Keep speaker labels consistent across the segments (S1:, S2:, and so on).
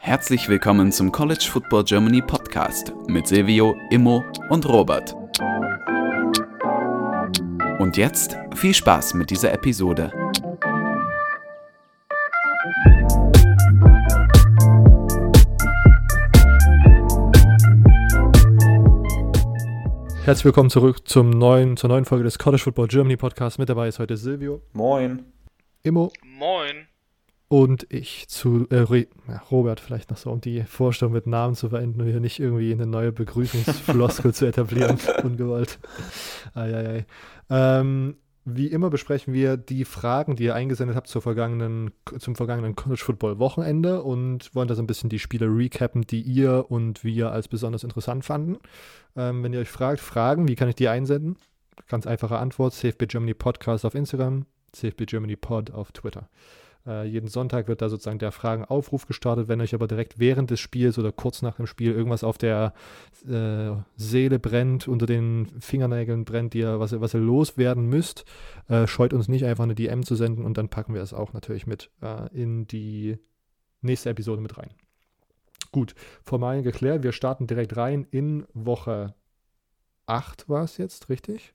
S1: Herzlich willkommen zum College Football Germany Podcast mit Silvio, Immo und Robert. Und jetzt viel Spaß mit dieser Episode.
S2: Herzlich willkommen zurück zum neuen, zur neuen Folge des College Football Germany Podcast. Mit dabei ist heute Silvio.
S3: Moin.
S2: Immo.
S4: Moin.
S2: Und ich zu äh, Robert vielleicht noch so, um die Vorstellung mit Namen zu verenden und hier nicht irgendwie eine neue Begrüßungsfloskel zu etablieren. Ungewollt. Eieiei. Ähm, wie immer besprechen wir die Fragen, die ihr eingesendet habt zur vergangenen, zum vergangenen College Football Wochenende und wollen da so ein bisschen die Spiele recappen, die ihr und wir als besonders interessant fanden. Ähm, wenn ihr euch fragt, Fragen, wie kann ich die einsenden? Ganz einfache Antwort: CFB Germany Podcast auf Instagram, CFB Germany Pod auf Twitter. Äh, jeden Sonntag wird da sozusagen der Fragenaufruf gestartet. Wenn euch aber direkt während des Spiels oder kurz nach dem Spiel irgendwas auf der äh, Seele brennt, unter den Fingernägeln brennt, ihr, was, was ihr loswerden müsst, äh, scheut uns nicht einfach eine DM zu senden und dann packen wir es auch natürlich mit äh, in die nächste Episode mit rein. Gut, formal geklärt. Wir starten direkt rein in Woche 8 war es jetzt, richtig?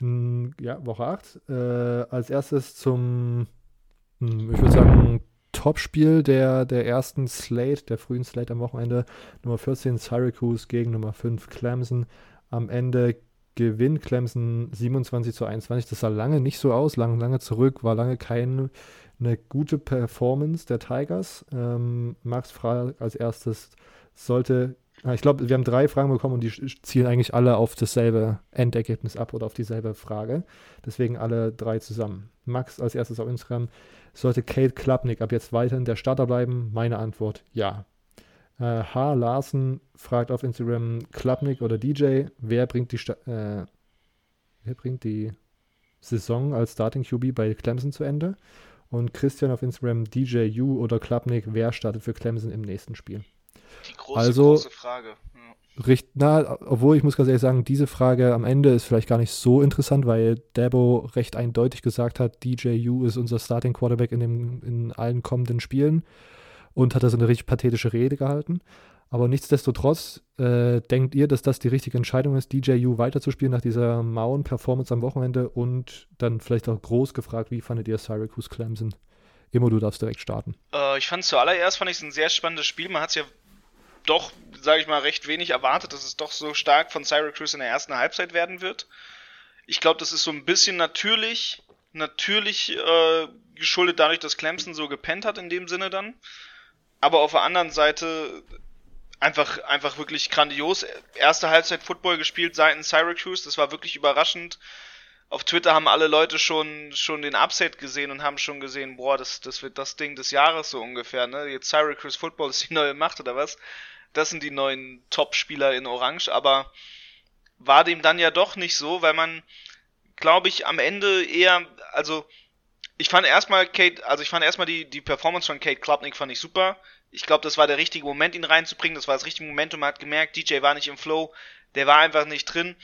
S2: In, ja, Woche 8. Äh, als erstes zum hm, ich würde sagen, Topspiel der, der ersten Slate, der frühen Slate am Wochenende. Nummer 14 Syracuse gegen Nummer 5 Clemson. Am Ende gewinnt Clemson 27 zu 21. Das sah lange nicht so aus, lange, lange zurück, war lange keine eine gute Performance der Tigers. Ähm, Max fragt als erstes, sollte ich glaube, wir haben drei Fragen bekommen und die zielen eigentlich alle auf dasselbe Endergebnis ab oder auf dieselbe Frage. Deswegen alle drei zusammen. Max als erstes auf Instagram. Sollte Kate Klapnick ab jetzt weiterhin der Starter bleiben? Meine Antwort ja. Äh, H. Larsen fragt auf Instagram Klapnick oder DJ, wer bringt die, Sta äh, wer bringt die Saison als Starting QB bei Clemson zu Ende? Und Christian auf Instagram DJ U oder Klapnick, wer startet für Clemson im nächsten Spiel?
S4: Die große,
S2: also,
S4: große Frage. Ja.
S2: Richt, na, obwohl ich muss ganz ehrlich sagen, diese Frage am Ende ist vielleicht gar nicht so interessant, weil Dabo recht eindeutig gesagt hat, DJU ist unser Starting Quarterback in, dem, in allen kommenden Spielen und hat da so eine richtig pathetische Rede gehalten. Aber nichtsdestotrotz äh, denkt ihr, dass das die richtige Entscheidung ist, DJU weiterzuspielen nach dieser mauen Performance am Wochenende und dann vielleicht auch groß gefragt, wie fandet ihr Syracuse Clemson? Immer du darfst direkt starten.
S4: Äh, ich fand zuallererst fand ich es ein sehr spannendes Spiel. Man hat es ja doch, sage ich mal, recht wenig erwartet, dass es doch so stark von Syracuse in der ersten Halbzeit werden wird. Ich glaube, das ist so ein bisschen natürlich, natürlich äh, geschuldet dadurch, dass Clemson so gepennt hat in dem Sinne dann. Aber auf der anderen Seite einfach, einfach wirklich grandios. Erste Halbzeit Football gespielt seitens Syracuse, das war wirklich überraschend. Auf Twitter haben alle Leute schon, schon den Upset gesehen und haben schon gesehen, boah, das, das wird das Ding des Jahres so ungefähr, ne? Jetzt Syracuse Football ist die neue Macht oder was? Das sind die neuen Top-Spieler in Orange, aber war dem dann ja doch nicht so, weil man, glaube ich, am Ende eher, also ich fand erstmal Kate, also ich fand erstmal die, die Performance von Kate Klubnik fand ich super. Ich glaube, das war der richtige Moment, ihn reinzubringen. Das war das richtige Moment und man hat gemerkt, DJ war nicht im Flow, der war einfach nicht drin.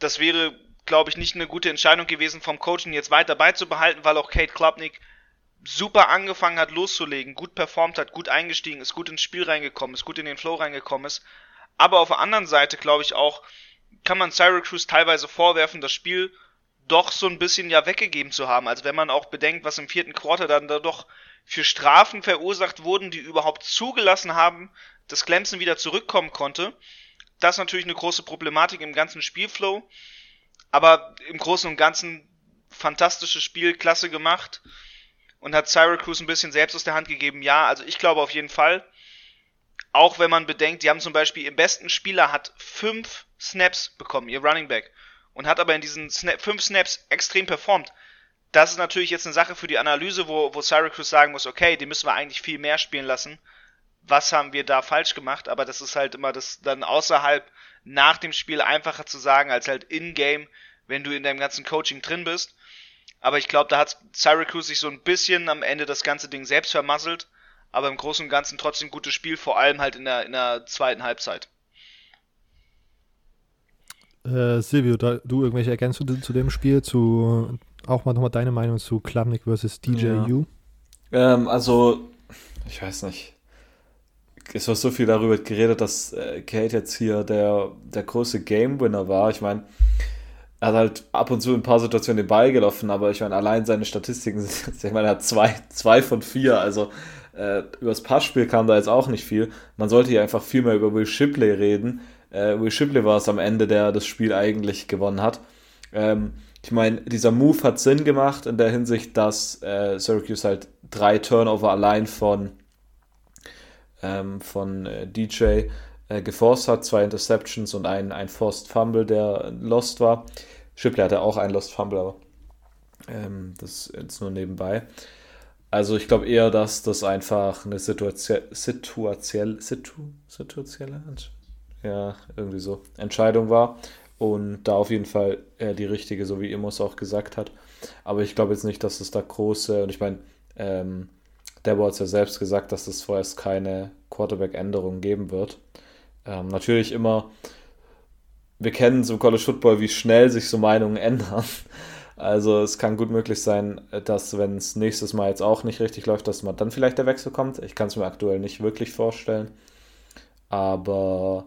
S4: Das wäre, glaube ich, nicht eine gute Entscheidung gewesen vom Coach, ihn jetzt weiter beizubehalten, weil auch Kate Klubnik super angefangen hat loszulegen, gut performt hat, gut eingestiegen ist, gut ins Spiel reingekommen ist, gut in den Flow reingekommen ist. Aber auf der anderen Seite glaube ich auch, kann man Syracuse teilweise vorwerfen, das Spiel doch so ein bisschen ja weggegeben zu haben. Also wenn man auch bedenkt, was im vierten Quarter dann da doch für Strafen verursacht wurden, die überhaupt zugelassen haben, dass Clemson wieder zurückkommen konnte. Das ist natürlich eine große Problematik im ganzen Spielflow. Aber im Großen und Ganzen fantastisches Spiel, klasse gemacht und hat Syracuse ein bisschen selbst aus der Hand gegeben. Ja, also ich glaube auf jeden Fall. Auch wenn man bedenkt, die haben zum Beispiel ihr besten Spieler hat fünf Snaps bekommen, ihr Running Back, und hat aber in diesen Snap, fünf Snaps extrem performt. Das ist natürlich jetzt eine Sache für die Analyse, wo, wo Syracuse sagen muss, okay, die müssen wir eigentlich viel mehr spielen lassen. Was haben wir da falsch gemacht? Aber das ist halt immer das dann außerhalb nach dem Spiel einfacher zu sagen, als halt in-game, wenn du in deinem ganzen Coaching drin bist. Aber ich glaube, da hat Syracuse sich so ein bisschen am Ende das ganze Ding selbst vermasselt. Aber im Großen und Ganzen trotzdem gutes Spiel, vor allem halt in der, in der zweiten Halbzeit.
S2: Äh, Silvio, da, du irgendwelche Ergänzungen zu dem Spiel, zu auch mal nochmal deine Meinung zu Klamnik versus DJU?
S3: Ähm, also, ich weiß nicht. Es wird so viel darüber geredet, dass äh, Kate jetzt hier der, der große Game-Winner war. Ich meine, er hat halt ab und zu in ein paar Situationen den Ball gelaufen, aber ich meine, allein seine Statistiken, ich meine, er hat zwei, zwei von vier, also äh, über das Passspiel kam da jetzt auch nicht viel. Man sollte hier einfach viel mehr über Will Shipley reden. Äh, Will Shipley war es am Ende, der das Spiel eigentlich gewonnen hat. Ähm, ich meine, dieser Move hat Sinn gemacht in der Hinsicht, dass äh, Syracuse halt drei Turnover allein von, ähm, von äh, DJ äh, geforst hat, zwei Interceptions und ein, ein Forced Fumble, der lost war. Shipley hatte auch einen Lost Fumble, aber ähm, das ist jetzt nur nebenbei. Also ich glaube eher, dass das einfach eine situatielle, situatielle, situ, situatielle, ja, irgendwie so, Entscheidung war. Und da auf jeden Fall äh, die richtige, so wie Immos auch gesagt hat. Aber ich glaube jetzt nicht, dass es da große, und ich meine, ähm, Debo hat es ja selbst gesagt, dass es vorerst keine Quarterback-Änderung geben wird. Ähm, natürlich immer, wir kennen im College Football, wie schnell sich so Meinungen ändern. Also es kann gut möglich sein, dass wenn es nächstes Mal jetzt auch nicht richtig läuft, dass man dann vielleicht der Wechsel kommt. Ich kann es mir aktuell nicht wirklich vorstellen. Aber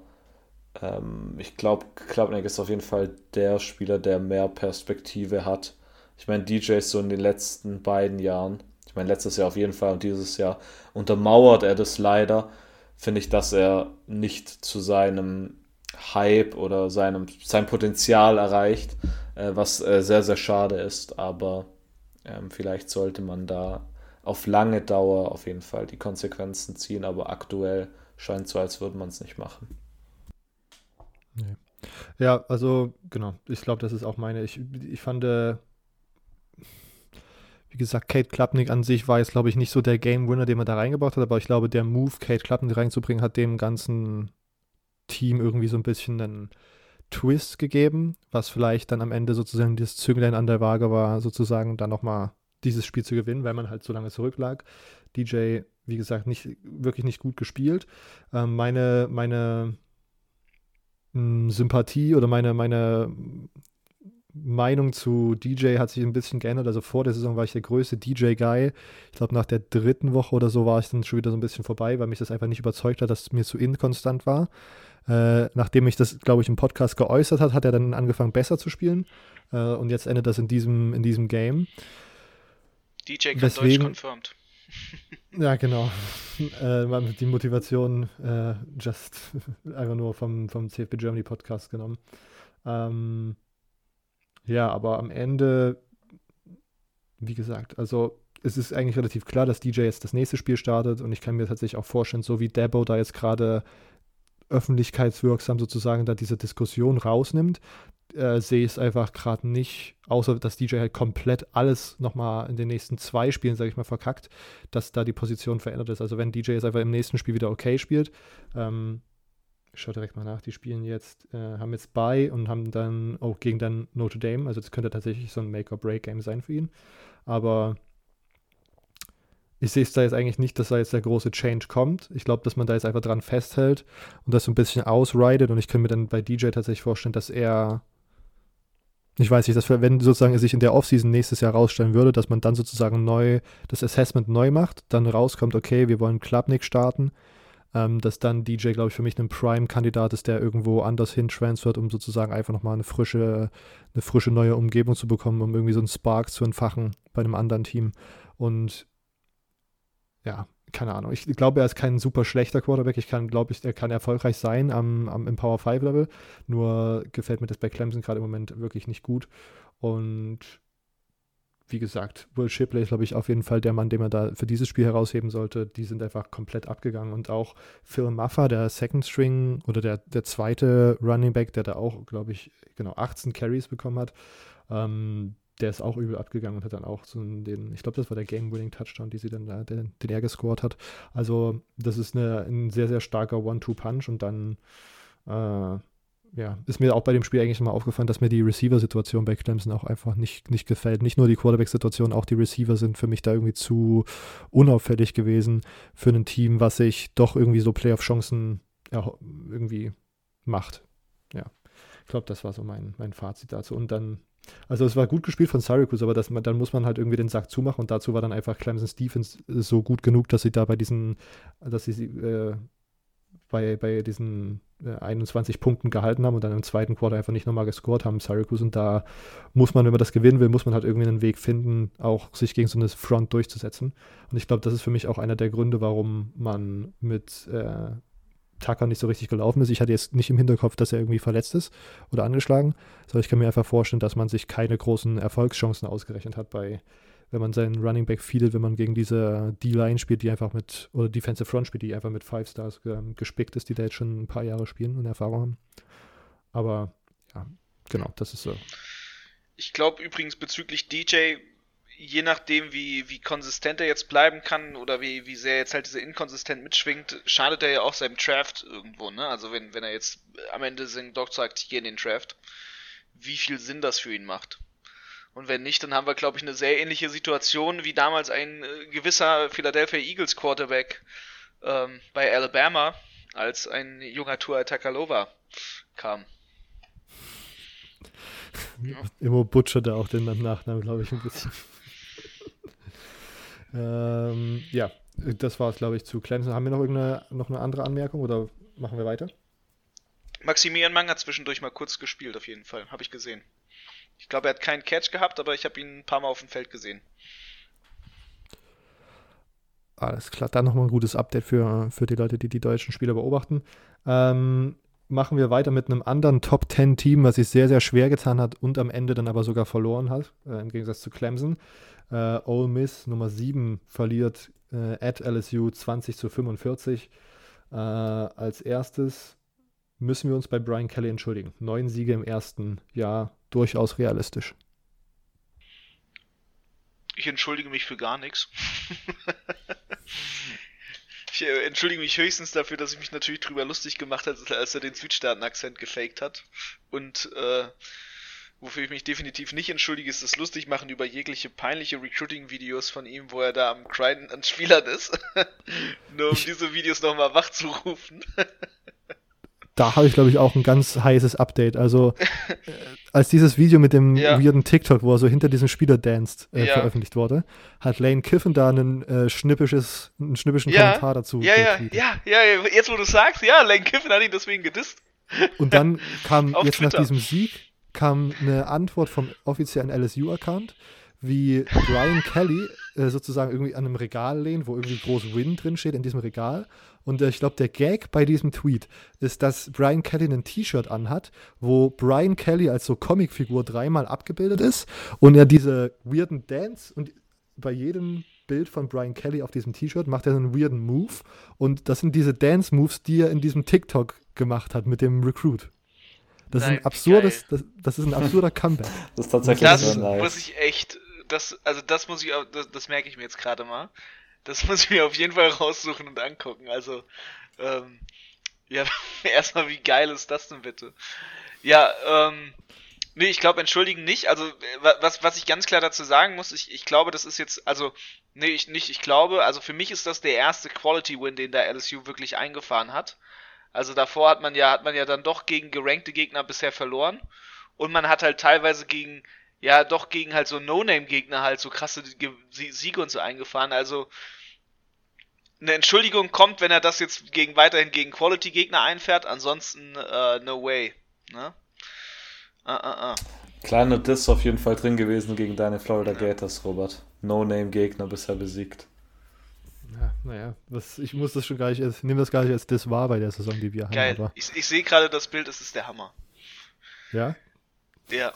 S3: ähm, ich glaube, Klapnick ist auf jeden Fall der Spieler, der mehr Perspektive hat. Ich meine, DJ ist so in den letzten beiden Jahren, ich meine letztes Jahr auf jeden Fall und dieses Jahr untermauert er das leider, finde ich, dass er nicht zu seinem Hype oder seinem sein Potenzial erreicht, äh, was äh, sehr, sehr schade ist, aber ähm, vielleicht sollte man da auf lange Dauer auf jeden Fall die Konsequenzen ziehen, aber aktuell scheint so, als würde man es nicht machen.
S2: Nee. Ja, also genau, ich glaube, das ist auch meine. Ich, ich fand, äh, wie gesagt, Kate Klapnick an sich war jetzt, glaube ich, nicht so der Game Winner, den man da reingebracht hat, aber ich glaube, der Move, Kate Klapnick reinzubringen, hat dem ganzen Team irgendwie so ein bisschen einen Twist gegeben, was vielleicht dann am Ende sozusagen das Zünglein an der Waage war, sozusagen dann nochmal dieses Spiel zu gewinnen, weil man halt so lange zurücklag. DJ, wie gesagt, nicht, wirklich nicht gut gespielt. Ähm, meine, meine hm, Sympathie oder meine, meine Meinung zu DJ hat sich ein bisschen geändert. Also vor der Saison war ich der größte DJ-Guy. Ich glaube, nach der dritten Woche oder so war ich dann schon wieder so ein bisschen vorbei, weil mich das einfach nicht überzeugt hat, dass es mir zu inkonstant war. Äh, nachdem ich das, glaube ich, im Podcast geäußert hat, hat er dann angefangen, besser zu spielen. Äh, und jetzt endet das in diesem, in diesem Game.
S4: DJ kann Deswegen, Deutsch confirmed.
S2: ja, genau. Äh, die Motivation äh, just einfach nur vom, vom CFB Germany Podcast genommen. Ähm, ja, aber am Ende, wie gesagt, also es ist eigentlich relativ klar, dass DJ jetzt das nächste Spiel startet und ich kann mir tatsächlich auch vorstellen, so wie Debo da jetzt gerade öffentlichkeitswirksam sozusagen da diese Diskussion rausnimmt, äh, sehe ich es einfach gerade nicht, außer dass DJ halt komplett alles nochmal in den nächsten zwei Spielen, sage ich mal, verkackt, dass da die Position verändert ist. Also wenn DJ jetzt einfach im nächsten Spiel wieder okay spielt, ähm, ich schaue direkt mal nach, die spielen jetzt, äh, haben jetzt bei und haben dann auch gegen dann Notre Dame, also das könnte tatsächlich so ein Make-or-Break-Game sein für ihn. Aber ich sehe es da jetzt eigentlich nicht, dass da jetzt der große Change kommt. Ich glaube, dass man da jetzt einfach dran festhält und das so ein bisschen ausridet. Und ich könnte mir dann bei DJ tatsächlich vorstellen, dass er, ich weiß nicht, dass wenn sozusagen er sich in der Offseason nächstes Jahr rausstellen würde, dass man dann sozusagen neu das Assessment neu macht, dann rauskommt, okay, wir wollen Clubnick starten, ähm, dass dann DJ, glaube ich, für mich ein Prime-Kandidat ist, der irgendwo anders hin transfert, um sozusagen einfach nochmal eine frische, eine frische neue Umgebung zu bekommen, um irgendwie so einen Spark zu entfachen bei einem anderen Team. Und ja, keine Ahnung. Ich glaube, er ist kein super schlechter Quarterback. Ich kann, glaube ich, er kann erfolgreich sein am, am, im Power 5 Level. Nur gefällt mir das bei Clemson gerade im Moment wirklich nicht gut. Und wie gesagt, Will Shipley ist, glaube ich, auf jeden Fall der Mann, den man da für dieses Spiel herausheben sollte. Die sind einfach komplett abgegangen. Und auch Phil Muffer, der Second String oder der, der zweite Running Back, der da auch, glaube ich, genau 18 Carries bekommen hat, ähm, der ist auch übel abgegangen und hat dann auch so den, ich glaube, das war der Game-Winning-Touchdown, die sie dann da, den, den er gescored hat. Also, das ist eine, ein sehr, sehr starker One-Two-Punch und dann, äh, ja, ist mir auch bei dem Spiel eigentlich mal aufgefallen, dass mir die Receiver-Situation bei Clemson auch einfach nicht, nicht gefällt. Nicht nur die Quarterback-Situation, auch die Receiver sind für mich da irgendwie zu unauffällig gewesen für ein Team, was sich doch irgendwie so Playoff-Chancen ja, irgendwie macht. Ja, ich glaube, das war so mein, mein Fazit dazu. Und dann Also es war gut gespielt von Syracuse, aber das, dann muss man halt irgendwie den Sack zumachen und dazu war dann einfach Clemson's Defense so gut genug, dass sie da bei diesen, dass sie äh, bei, bei diesen äh, 21 Punkten gehalten haben und dann im zweiten Quarter einfach nicht nochmal gescored haben, Syracuse. Und da muss man, wenn man das gewinnen will, muss man halt irgendwie einen Weg finden, auch sich gegen so eine Front durchzusetzen. Und ich glaube, das ist für mich auch einer der Gründe, warum man mit äh, Tucker nicht so richtig gelaufen ist. Ich hatte jetzt nicht im Hinterkopf, dass er irgendwie verletzt ist oder angeschlagen, sondern ich kann mir einfach vorstellen, dass man sich keine großen Erfolgschancen ausgerechnet hat bei wenn man seinen Running Back feedet, wenn man gegen diese D-Line spielt, die einfach mit, oder Defensive Front spielt, die einfach mit Five Stars ähm, gespickt ist, die da jetzt schon ein paar Jahre spielen und Erfahrung haben. Aber ja, genau, das ist so.
S4: Ich glaube übrigens bezüglich DJ, je nachdem, wie, wie konsistent er jetzt bleiben kann oder wie, wie sehr jetzt halt diese inkonsistent mitschwingt, schadet er ja auch seinem Draft irgendwo, ne? Also wenn, wenn er jetzt am Ende seinen Doc sagt, hier in den Draft, wie viel Sinn das für ihn macht. Und wenn nicht, dann haben wir, glaube ich, eine sehr ähnliche Situation wie damals ein äh, gewisser Philadelphia Eagles Quarterback ähm, bei Alabama, als ein junger Tua Takalova kam.
S2: Ja. Immer butchert er auch den Nachnamen, glaube ich, ein bisschen. ähm, ja, das war es, glaube ich, zu Clemson. Haben wir noch irgendeine noch eine andere Anmerkung oder machen wir weiter?
S4: Maximilian Mang hat zwischendurch mal kurz gespielt, auf jeden Fall. Habe ich gesehen. Ich glaube, er hat keinen Catch gehabt, aber ich habe ihn ein paar Mal auf dem Feld gesehen.
S2: Alles klar, dann nochmal ein gutes Update für, für die Leute, die die deutschen Spieler beobachten. Ähm, machen wir weiter mit einem anderen Top 10 Team, was sich sehr, sehr schwer getan hat und am Ende dann aber sogar verloren hat, äh, im Gegensatz zu Clemson. Äh, Ole Miss Nummer 7 verliert äh, at LSU 20 zu 45. Äh, als erstes müssen wir uns bei Brian Kelly entschuldigen. Neun Siege im ersten Jahr durchaus realistisch.
S4: Ich entschuldige mich für gar nichts. ich äh, entschuldige mich höchstens dafür, dass ich mich natürlich drüber lustig gemacht habe, als er den Südstaaten-Akzent gefaked hat. Und äh, wofür ich mich definitiv nicht entschuldige, ist das Lustigmachen über jegliche peinliche Recruiting-Videos von ihm, wo er da am Grinden an Spielern ist. Nur um diese Videos nochmal wachzurufen
S2: da habe ich, glaube ich, auch ein ganz heißes Update. Also, äh, als dieses Video mit dem ja. weirden TikTok, wo er so hinter diesem Spieler danced, äh, ja. veröffentlicht wurde, hat Lane Kiffin da einen, äh, schnippisches, einen schnippischen
S4: ja.
S2: Kommentar dazu.
S4: Ja, ja, ja, ja, jetzt wo du sagst, ja, Lane Kiffin hat ihn deswegen gedisst.
S2: Und dann kam jetzt Twitter. nach diesem Sieg kam eine Antwort vom offiziellen LSU-Account, wie Brian Kelly äh, sozusagen irgendwie an einem Regal lehnt, wo irgendwie groß Win drin steht in diesem Regal. Und äh, ich glaube, der Gag bei diesem Tweet ist, dass Brian Kelly ein T-Shirt anhat, wo Brian Kelly als so Comicfigur dreimal abgebildet ist und er diese weirden Dance und bei jedem Bild von Brian Kelly auf diesem T-Shirt macht er einen weirden Move und das sind diese Dance-Moves, die er in diesem TikTok gemacht hat mit dem Recruit. Das Nein, ist ein absurdes, das, das, ist ein absurder Comeback.
S3: Das ist tatsächlich
S4: das so nice. muss ich echt das, also das muss ich, das, das merke ich mir jetzt gerade mal. Das muss ich mir auf jeden Fall raussuchen und angucken. Also, ähm, ja, erstmal, wie geil ist das denn bitte? Ja, ähm, nee, ich glaube, entschuldigen nicht. Also, was, was ich ganz klar dazu sagen muss, ich, ich glaube, das ist jetzt, also, nee, ich nicht, ich glaube, also für mich ist das der erste Quality-Win, den der LSU wirklich eingefahren hat. Also davor hat man ja, hat man ja dann doch gegen gerankte Gegner bisher verloren. Und man hat halt teilweise gegen ja doch gegen halt so No-Name-Gegner halt so krasse Siege und so eingefahren. Also eine Entschuldigung kommt, wenn er das jetzt gegen weiterhin gegen Quality-Gegner einfährt, ansonsten uh, no way. Ne?
S3: Uh, uh, uh. Kleiner Diss auf jeden Fall drin gewesen gegen deine Florida ja. Gators, Robert. No-Name-Gegner bisher besiegt.
S2: Ja, naja, was, ich muss das schon gar nicht, ich nehme das gar nicht als Diss wahr bei der Saison, die wir
S4: Geil. haben. Geil, ich, ich sehe gerade das Bild, es ist der Hammer.
S2: Ja?
S4: Ja.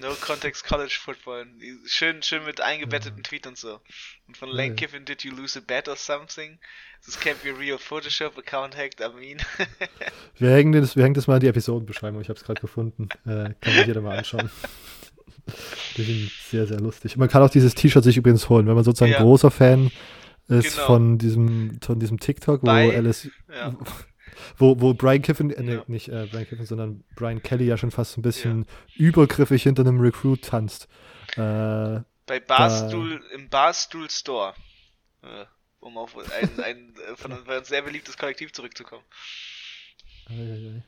S4: No Context College Football. Schön, schön mit eingebetteten Tweet und so. Und von Lane Kiffin, did you lose a bet or something? This can't be a real Photoshop account hacked, I mean.
S2: wir, hängen das, wir hängen das mal in die Episodenbeschreibung, ich habe es gerade gefunden. Äh, kann sich jeder mal anschauen. Die sind sehr, sehr lustig. Man kann auch dieses T-Shirt sich übrigens holen, wenn man sozusagen ja. großer Fan ist genau. von diesem von diesem TikTok, wo Bei, Alice ja wo, wo Brian Kiffin, äh, ja. nicht äh, Brian Kiffin, sondern Brian Kelly ja schon fast ein bisschen ja. übergriffig hinter einem Recruit tanzt. Äh,
S4: Bei Barstool, im Barstool Store. Äh, um auf ein, ein äh, von ein sehr beliebtes Kollektiv zurückzukommen.
S2: Eieiei.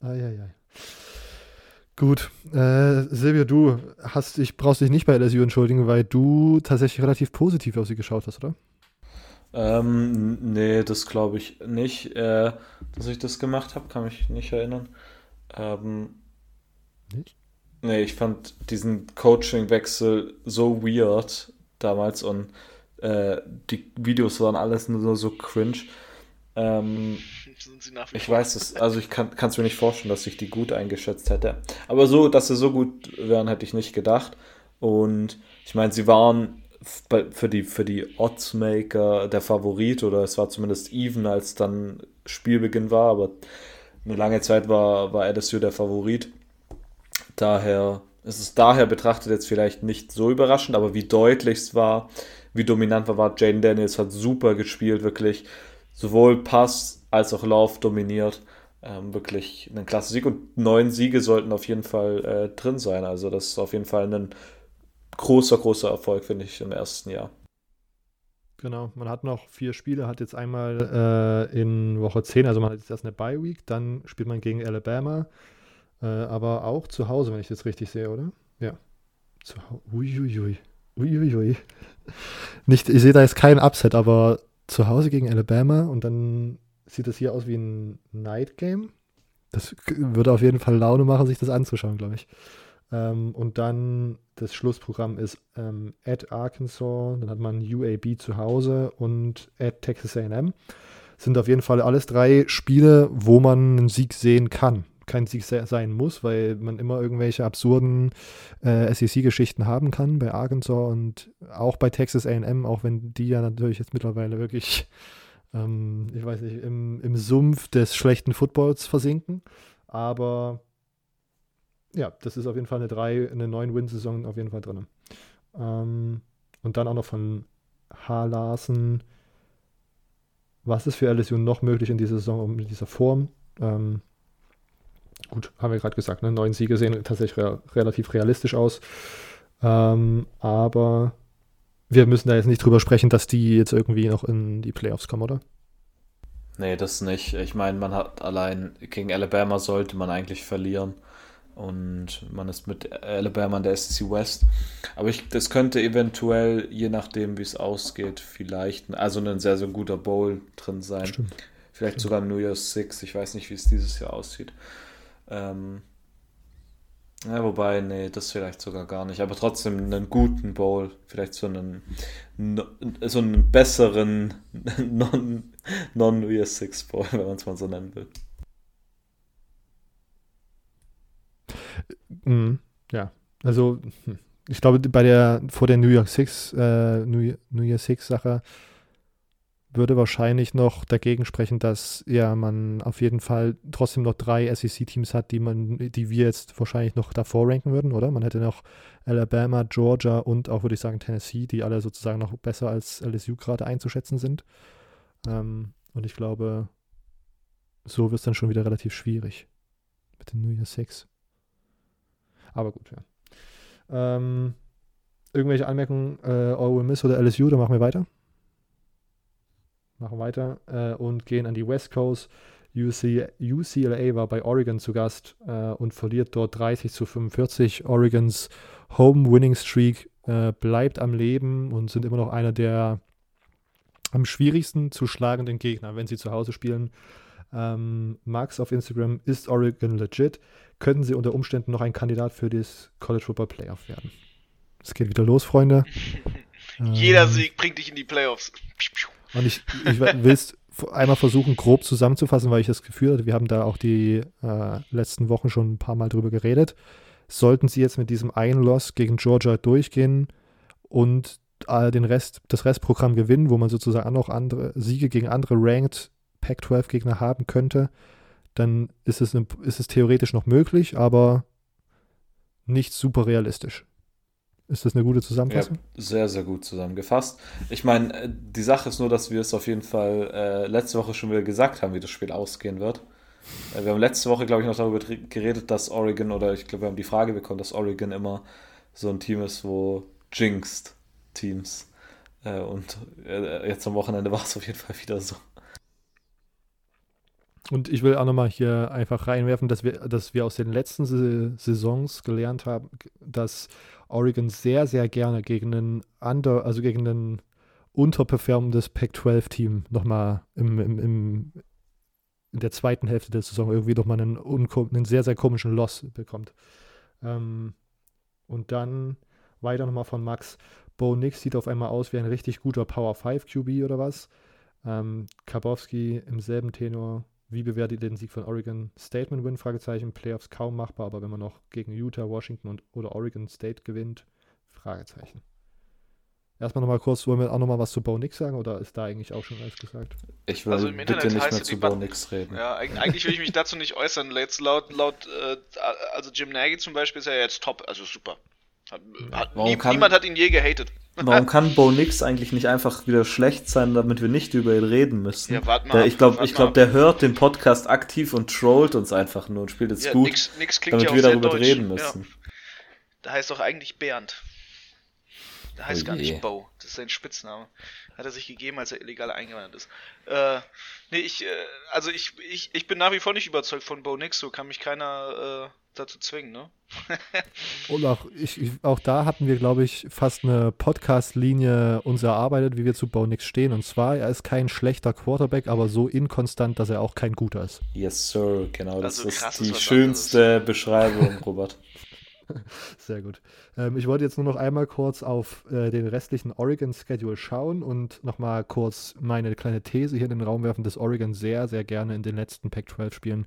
S2: Eieiei. Gut, äh, Silvia, du hast dich, brauchst dich nicht bei LSU entschuldigen, weil du tatsächlich relativ positiv auf sie geschaut hast, oder?
S3: Ähm, nee, das glaube ich nicht, äh, dass ich das gemacht habe, kann mich nicht erinnern. Ähm, nicht? Nee, ich fand diesen Coaching-Wechsel so weird damals und äh, die Videos waren alles nur so cringe. Ähm, ich weiß es, also ich kann es mir nicht vorstellen, dass ich die gut eingeschätzt hätte. Aber so, dass sie so gut wären, hätte ich nicht gedacht. Und ich meine, sie waren für die, für die Oddsmaker der Favorit oder es war zumindest even, als dann Spielbeginn war, aber eine lange Zeit war, war LSU der Favorit. Daher ist es daher betrachtet jetzt vielleicht nicht so überraschend, aber wie deutlich es war, wie dominant war, war Jane Daniels, hat super gespielt, wirklich sowohl Pass als auch Lauf dominiert. Ähm, wirklich ein klasse Sieg und neun Siege sollten auf jeden Fall äh, drin sein. Also das ist auf jeden Fall ein großer, großer Erfolg, finde ich, im ersten Jahr.
S2: Genau, man hat noch vier Spiele, hat jetzt einmal äh, in Woche 10, also man hat jetzt erst eine Bye-Week, dann spielt man gegen Alabama, äh, aber auch zu Hause, wenn ich das richtig sehe, oder? Ja. Zu Uiuiui. Uiuiui. Nicht, ich sehe da jetzt keinen Upset, aber zu Hause gegen Alabama und dann sieht das hier aus wie ein Night Game. Das würde auf jeden Fall Laune machen, sich das anzuschauen, glaube ich. Ähm, und dann das Schlussprogramm ist ähm, at Arkansas, dann hat man UAB zu Hause und at Texas AM. Sind auf jeden Fall alles drei Spiele, wo man einen Sieg sehen kann. Kein Sieg sein muss, weil man immer irgendwelche absurden äh, SEC-Geschichten haben kann bei Arkansas und auch bei Texas AM, auch wenn die ja natürlich jetzt mittlerweile wirklich, ähm, ich weiß nicht, im, im Sumpf des schlechten Footballs versinken. Aber ja, das ist auf jeden Fall eine 3, eine 9-Win-Saison auf jeden Fall drin. Ähm, und dann auch noch von H. Larsen. Was ist für LSU noch möglich in dieser Saison um dieser Form? Ähm, gut, haben wir gerade gesagt, ne? neun Siege sehen tatsächlich re relativ realistisch aus. Ähm, aber wir müssen da jetzt nicht drüber sprechen, dass die jetzt irgendwie noch in die Playoffs kommen, oder?
S3: Nee, das nicht. Ich meine, man hat allein gegen Alabama sollte man eigentlich verlieren und man ist mit Alabama in der SEC West. Aber ich, das könnte eventuell, je nachdem, wie es ausgeht, vielleicht also ein sehr, sehr guter Bowl drin sein. Stimmt. Vielleicht Stimmt. sogar New Year's Six. Ich weiß nicht, wie es dieses Jahr aussieht. Ähm, ja, wobei, nee, das vielleicht sogar gar nicht. Aber trotzdem einen guten Bowl. Vielleicht so einen, so einen besseren Non-New Year's Six Bowl, wenn man es mal so nennen will.
S2: Mhm. Ja, also hm, ich glaube, bei der vor der New York Six, äh, New, New Year Six Sache würde wahrscheinlich noch dagegen sprechen, dass ja man auf jeden Fall trotzdem noch drei SEC-Teams hat, die man, die wir jetzt wahrscheinlich noch davor ranken würden, oder? Man hätte noch Alabama, Georgia und auch, würde ich sagen, Tennessee, die alle sozusagen noch besser als LSU gerade einzuschätzen sind. Ähm, und ich glaube, so wird es dann schon wieder relativ schwierig mit den New Year Six. Aber gut, ja. Ähm, irgendwelche Anmerkungen, äh, Ole Miss oder LSU, dann machen wir weiter. Machen weiter äh, und gehen an die West Coast. UC, UCLA war bei Oregon zu Gast äh, und verliert dort 30 zu 45. Oregons Home Winning Streak äh, bleibt am Leben und sind immer noch einer der am schwierigsten zu schlagenden Gegner, wenn sie zu Hause spielen. Ähm, Max auf Instagram, ist Oregon legit? Könnten sie unter Umständen noch ein Kandidat für das College Football Playoff werden? Es geht wieder los, Freunde.
S4: Jeder ähm, Sieg bringt dich in die Playoffs.
S2: Und ich, ich will es einmal versuchen, grob zusammenzufassen, weil ich das Gefühl hatte, wir haben da auch die äh, letzten Wochen schon ein paar Mal drüber geredet. Sollten sie jetzt mit diesem einen Loss gegen Georgia durchgehen und äh, den Rest, das Restprogramm gewinnen, wo man sozusagen auch noch andere Siege gegen andere Ranked Pac-12-Gegner haben könnte, dann ist es, ist es theoretisch noch möglich, aber nicht super realistisch. Ist das eine gute Zusammenfassung?
S3: Ja, sehr, sehr gut zusammengefasst. Ich meine, äh, die Sache ist nur, dass wir es auf jeden Fall äh, letzte Woche schon wieder gesagt haben, wie das Spiel ausgehen wird. Äh, wir haben letzte Woche, glaube ich, noch darüber geredet, dass Oregon, oder ich glaube, wir haben die Frage bekommen, dass Oregon immer so ein Team ist, wo jinxed Teams. Äh, und äh, jetzt am Wochenende war es auf jeden Fall wieder so.
S2: Und ich will auch nochmal hier einfach reinwerfen, dass wir, dass wir aus den letzten Saisons gelernt haben, dass Oregon sehr, sehr gerne gegen einen Under, also gegen ein unterperformendes Pac-12-Team nochmal im, im, im, in der zweiten Hälfte der Saison irgendwie nochmal einen, einen sehr, sehr komischen Loss bekommt. Ähm, und dann weiter nochmal von Max. Bo Nix sieht auf einmal aus wie ein richtig guter Power 5 QB oder was. Ähm, Kabowski im selben Tenor. Wie bewertet ihr den Sieg von Oregon? Statement Win? Fragezeichen. Playoffs kaum machbar, aber wenn man noch gegen Utah, Washington und, oder Oregon State gewinnt, Fragezeichen. Erstmal nochmal kurz, wollen wir auch nochmal was zu Bo Nix sagen oder ist da eigentlich auch schon alles gesagt?
S3: Ich will also bitte nicht mehr zu Bo Nix reden.
S4: Ja, eigentlich will ich mich dazu nicht äußern. Jetzt laut, laut äh, also Jim Nagy zum Beispiel ist ja jetzt top, also super. Hat, hat, nie, kann, niemand hat ihn je gehatet.
S3: Warum kann Bo Nix eigentlich nicht einfach wieder schlecht sein, damit wir nicht über ihn reden müssen?
S4: Ja, warte mal.
S3: Der, ich glaube, glaub, der hört den Podcast aktiv und trollt uns einfach nur und spielt jetzt ja, gut,
S4: nix, nix damit
S3: ja wir darüber deutsch. reden müssen. Ja.
S4: Da heißt doch eigentlich Bernd. Der heißt oh gar nicht Bo. Das ist sein Spitzname. Hat er sich gegeben, als er illegal eingewandert ist. Äh, nee, ich, äh, also ich, ich, ich bin nach wie vor nicht überzeugt von Bo Nix, so kann mich keiner äh, dazu zwingen, ne?
S2: Und auch, ich, auch da hatten wir, glaube ich, fast eine Podcast-Linie uns erarbeitet, wie wir zu Bo Nix stehen. Und zwar, er ist kein schlechter Quarterback, aber so inkonstant, dass er auch kein guter ist.
S3: Yes, Sir, genau. Das also, ist die schönste Beschreibung, Robert.
S2: Sehr gut. Ähm, ich wollte jetzt nur noch einmal kurz auf äh, den restlichen Oregon-Schedule schauen und nochmal kurz meine kleine These hier in den Raum werfen, dass Oregon sehr, sehr gerne in den letzten Pac-12-Spielen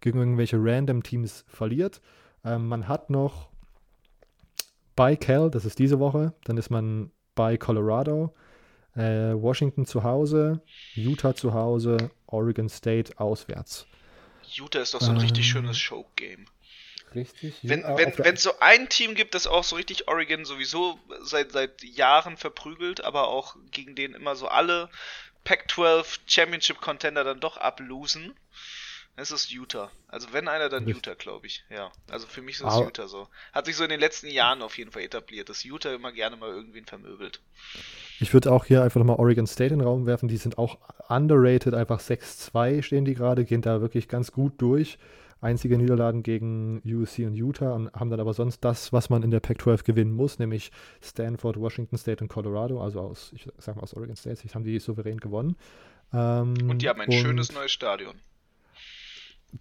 S2: gegen irgendwelche Random-Teams verliert. Ähm, man hat noch bei Cal, das ist diese Woche, dann ist man bei Colorado, äh, Washington zu Hause, Utah zu Hause, Oregon State auswärts.
S4: Utah ist doch so ein ähm, richtig schönes Show-Game.
S2: Richtig.
S4: Wenn es wenn, wenn so ein Team gibt, das auch so richtig Oregon sowieso seit, seit Jahren verprügelt, aber auch gegen den immer so alle Pac-12 Championship Contender dann doch ablosen, es ist Utah. Also wenn einer, dann Richtig. Utah, glaube ich. Ja. Also für mich ist es Utah so. Hat sich so in den letzten Jahren auf jeden Fall etabliert, dass Utah immer gerne mal irgendwen vermöbelt.
S2: Ich würde auch hier einfach nochmal Oregon State in den Raum werfen. Die sind auch underrated, einfach 6-2 stehen die gerade, gehen da wirklich ganz gut durch einzige Niederlagen gegen USC und Utah und haben dann aber sonst das, was man in der Pac-12 gewinnen muss, nämlich Stanford, Washington State und Colorado, also aus, ich sag mal aus Oregon State, die haben die souverän gewonnen.
S4: Ähm, und die haben ein schönes neues Stadion.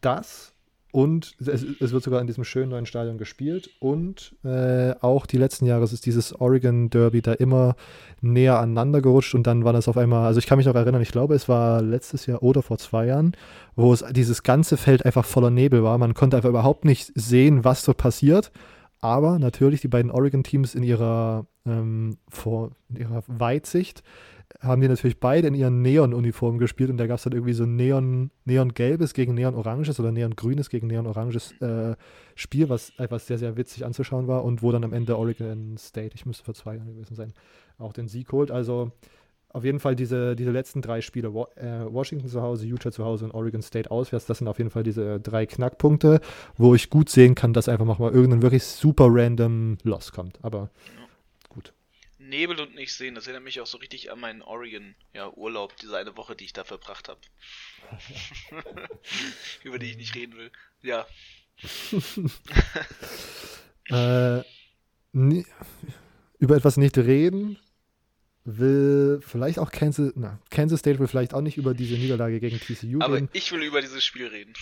S2: Das und es, es, wird sogar in diesem schönen neuen Stadion gespielt. Und äh, auch die letzten Jahre ist dieses Oregon Derby da immer näher aneinander gerutscht. Und dann war das auf einmal, also ich kann mich noch erinnern, ich glaube, es war letztes Jahr oder vor zwei Jahren, wo es dieses ganze Feld einfach voller Nebel war. Man konnte einfach überhaupt nicht sehen, was dort passiert. Aber natürlich die beiden Oregon-Teams in ähm, in ihrer Weitsicht haben die natürlich beide in ihren Neon-Uniformen gespielt und da gab es dann irgendwie so Neon, Neon-Gelbes gegen Neon-Oranges oder Neon-Grünes gegen Neon-Oranges äh, Spiel, was einfach sehr, sehr witzig anzuschauen war und wo dann am Ende Oregon State, ich müsste vor zwei Jahren gewesen sein, auch den Sieg holt. Also auf jeden Fall diese, diese letzten drei Spiele, äh, Washington zu Hause, Utah zu Hause und Oregon State auswärts, das sind auf jeden Fall diese drei Knackpunkte, wo ich gut sehen kann, dass einfach mal irgendein wirklich super random Loss kommt. Aber
S4: Nebel und nicht sehen. Das erinnert mich auch so richtig an meinen Oregon-Urlaub, ja, diese eine Woche, die ich da verbracht habe. Über die ich nicht reden will. Ja.
S2: äh, nie, über etwas nicht reden will vielleicht auch Kansas, na, Kansas State will vielleicht auch nicht über diese Niederlage gegen TCU
S4: Aber
S2: reden.
S4: Aber ich will über dieses Spiel reden.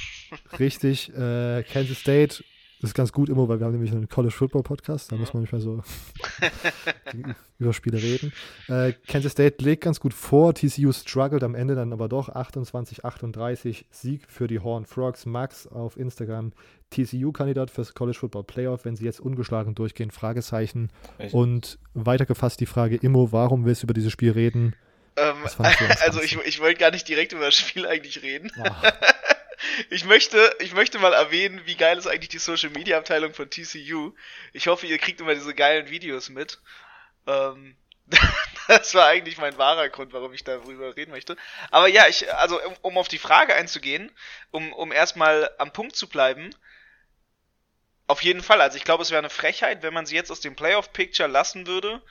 S2: Richtig, äh, Kansas State das ist ganz gut immer, weil wir haben nämlich einen College Football Podcast, da muss man nicht mehr so über Spiele reden. Äh, Kansas State legt ganz gut vor, TCU struggled am Ende dann aber doch 28-38 Sieg für die Horn Frogs. Max auf Instagram, TCU-Kandidat fürs College Football Playoff, wenn sie jetzt ungeschlagen durchgehen, Fragezeichen. Echt? Und weitergefasst die Frage, Immo, warum willst du über dieses Spiel reden?
S4: Ähm, also ich, ich wollte gar nicht direkt über das Spiel eigentlich reden. Ich möchte, ich möchte mal erwähnen, wie geil ist eigentlich die Social Media Abteilung von TCU. Ich hoffe, ihr kriegt immer diese geilen Videos mit. Ähm, das war eigentlich mein wahrer Grund, warum ich darüber reden möchte. Aber ja, ich, also um, um auf die Frage einzugehen, um, um erstmal am Punkt zu bleiben, auf jeden Fall. Also ich glaube, es wäre eine Frechheit, wenn man sie jetzt aus dem Playoff-Picture lassen würde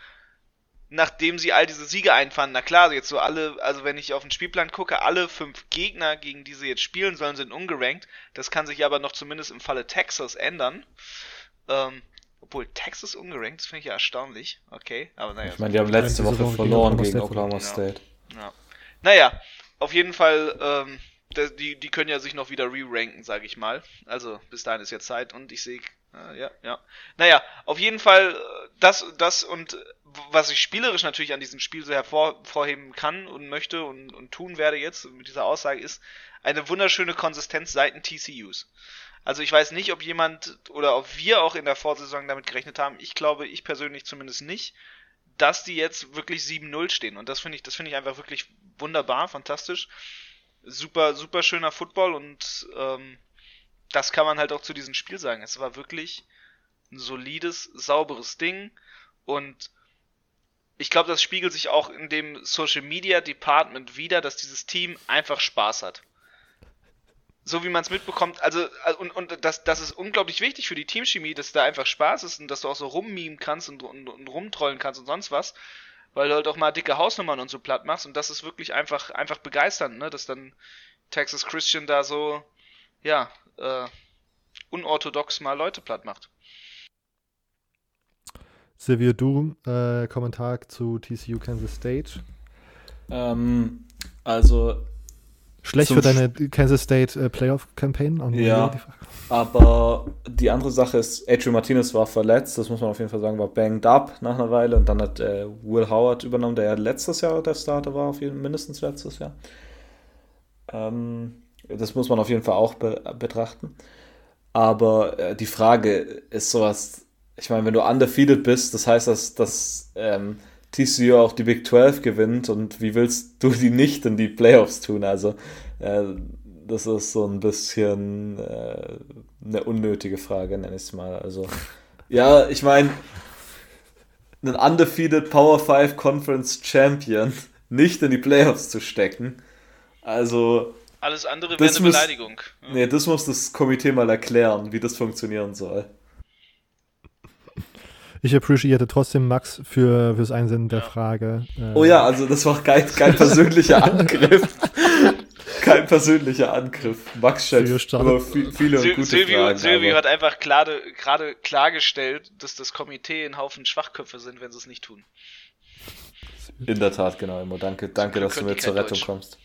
S4: nachdem sie all diese Siege einfahren. Na klar, jetzt so alle, also wenn ich auf den Spielplan gucke, alle fünf Gegner, gegen die sie jetzt spielen sollen, sind ungerankt. Das kann sich aber noch zumindest im Falle Texas ändern. Ähm, obwohl Texas ungerankt, das finde ich ja erstaunlich. Okay, aber naja.
S3: Ich meine, die haben letzte Woche verloren gegen Oklahoma State.
S4: Ja. Naja, auf jeden Fall, ähm, die, die können ja sich noch wieder re-ranken, sage ich mal. Also bis dahin ist jetzt Zeit und ich sehe, äh, ja, ja. Naja, auf jeden Fall äh, das, das und was ich spielerisch natürlich an diesem Spiel so hervorheben kann und möchte und, und tun werde jetzt mit dieser Aussage ist eine wunderschöne Konsistenz seiten TCUs. Also ich weiß nicht, ob jemand oder ob wir auch in der Vorsaison damit gerechnet haben. Ich glaube, ich persönlich zumindest nicht, dass die jetzt wirklich 7-0 stehen. Und das finde ich, das finde ich einfach wirklich wunderbar, fantastisch. Super, super schöner Football und ähm, das kann man halt auch zu diesem Spiel sagen. Es war wirklich ein solides, sauberes Ding und ich glaube, das spiegelt sich auch in dem Social Media Department wieder, dass dieses Team einfach Spaß hat. So wie man es mitbekommt, also, äh, und, und das, das ist unglaublich wichtig für die Teamchemie, dass da einfach Spaß ist und dass du auch so rummimen kannst und, und, und rumtrollen kannst und sonst was, weil du halt auch mal dicke Hausnummern und so platt machst und das ist wirklich einfach, einfach begeisternd, ne, dass dann Texas Christian da so, ja, äh, unorthodox mal Leute platt macht.
S2: Silvio, du, äh, Kommentar zu TCU Kansas State.
S3: Ähm, also.
S2: Schlecht für deine Kansas State äh, Playoff-Campaign?
S3: Ja, aber die andere Sache ist, Adrian Martinez war verletzt, das muss man auf jeden Fall sagen, war banged up nach einer Weile und dann hat äh, Will Howard übernommen, der ja letztes Jahr der Starter war, auf jeden, mindestens letztes Jahr. Ähm, das muss man auf jeden Fall auch be betrachten. Aber äh, die Frage ist sowas, ich meine, wenn du undefeated bist, das heißt, dass, dass ähm, TCU auch die Big 12 gewinnt und wie willst du die nicht in die Playoffs tun? Also, äh, das ist so ein bisschen äh, eine unnötige Frage, nenne ich es mal. Also, ja, ich meine, einen undefeated Power 5 Conference Champion nicht in die Playoffs zu stecken. Also.
S4: Alles andere wäre eine Beleidigung.
S3: Muss, nee, das muss das Komitee mal erklären, wie das funktionieren soll.
S2: Ich appreciate trotzdem Max für fürs Einsenden der Frage.
S3: Äh, oh ja, also das war kein, kein persönlicher Angriff. kein persönlicher Angriff. Max stellt aber viele und gute
S4: Silvio,
S3: Fragen.
S4: Silvio hat einfach gerade gerade klargestellt, dass das Komitee ein Haufen Schwachköpfe sind, wenn sie es nicht tun.
S3: In der Tat, genau, Immo. Danke, danke, dass du mir zur Rettung Deutsch. kommst.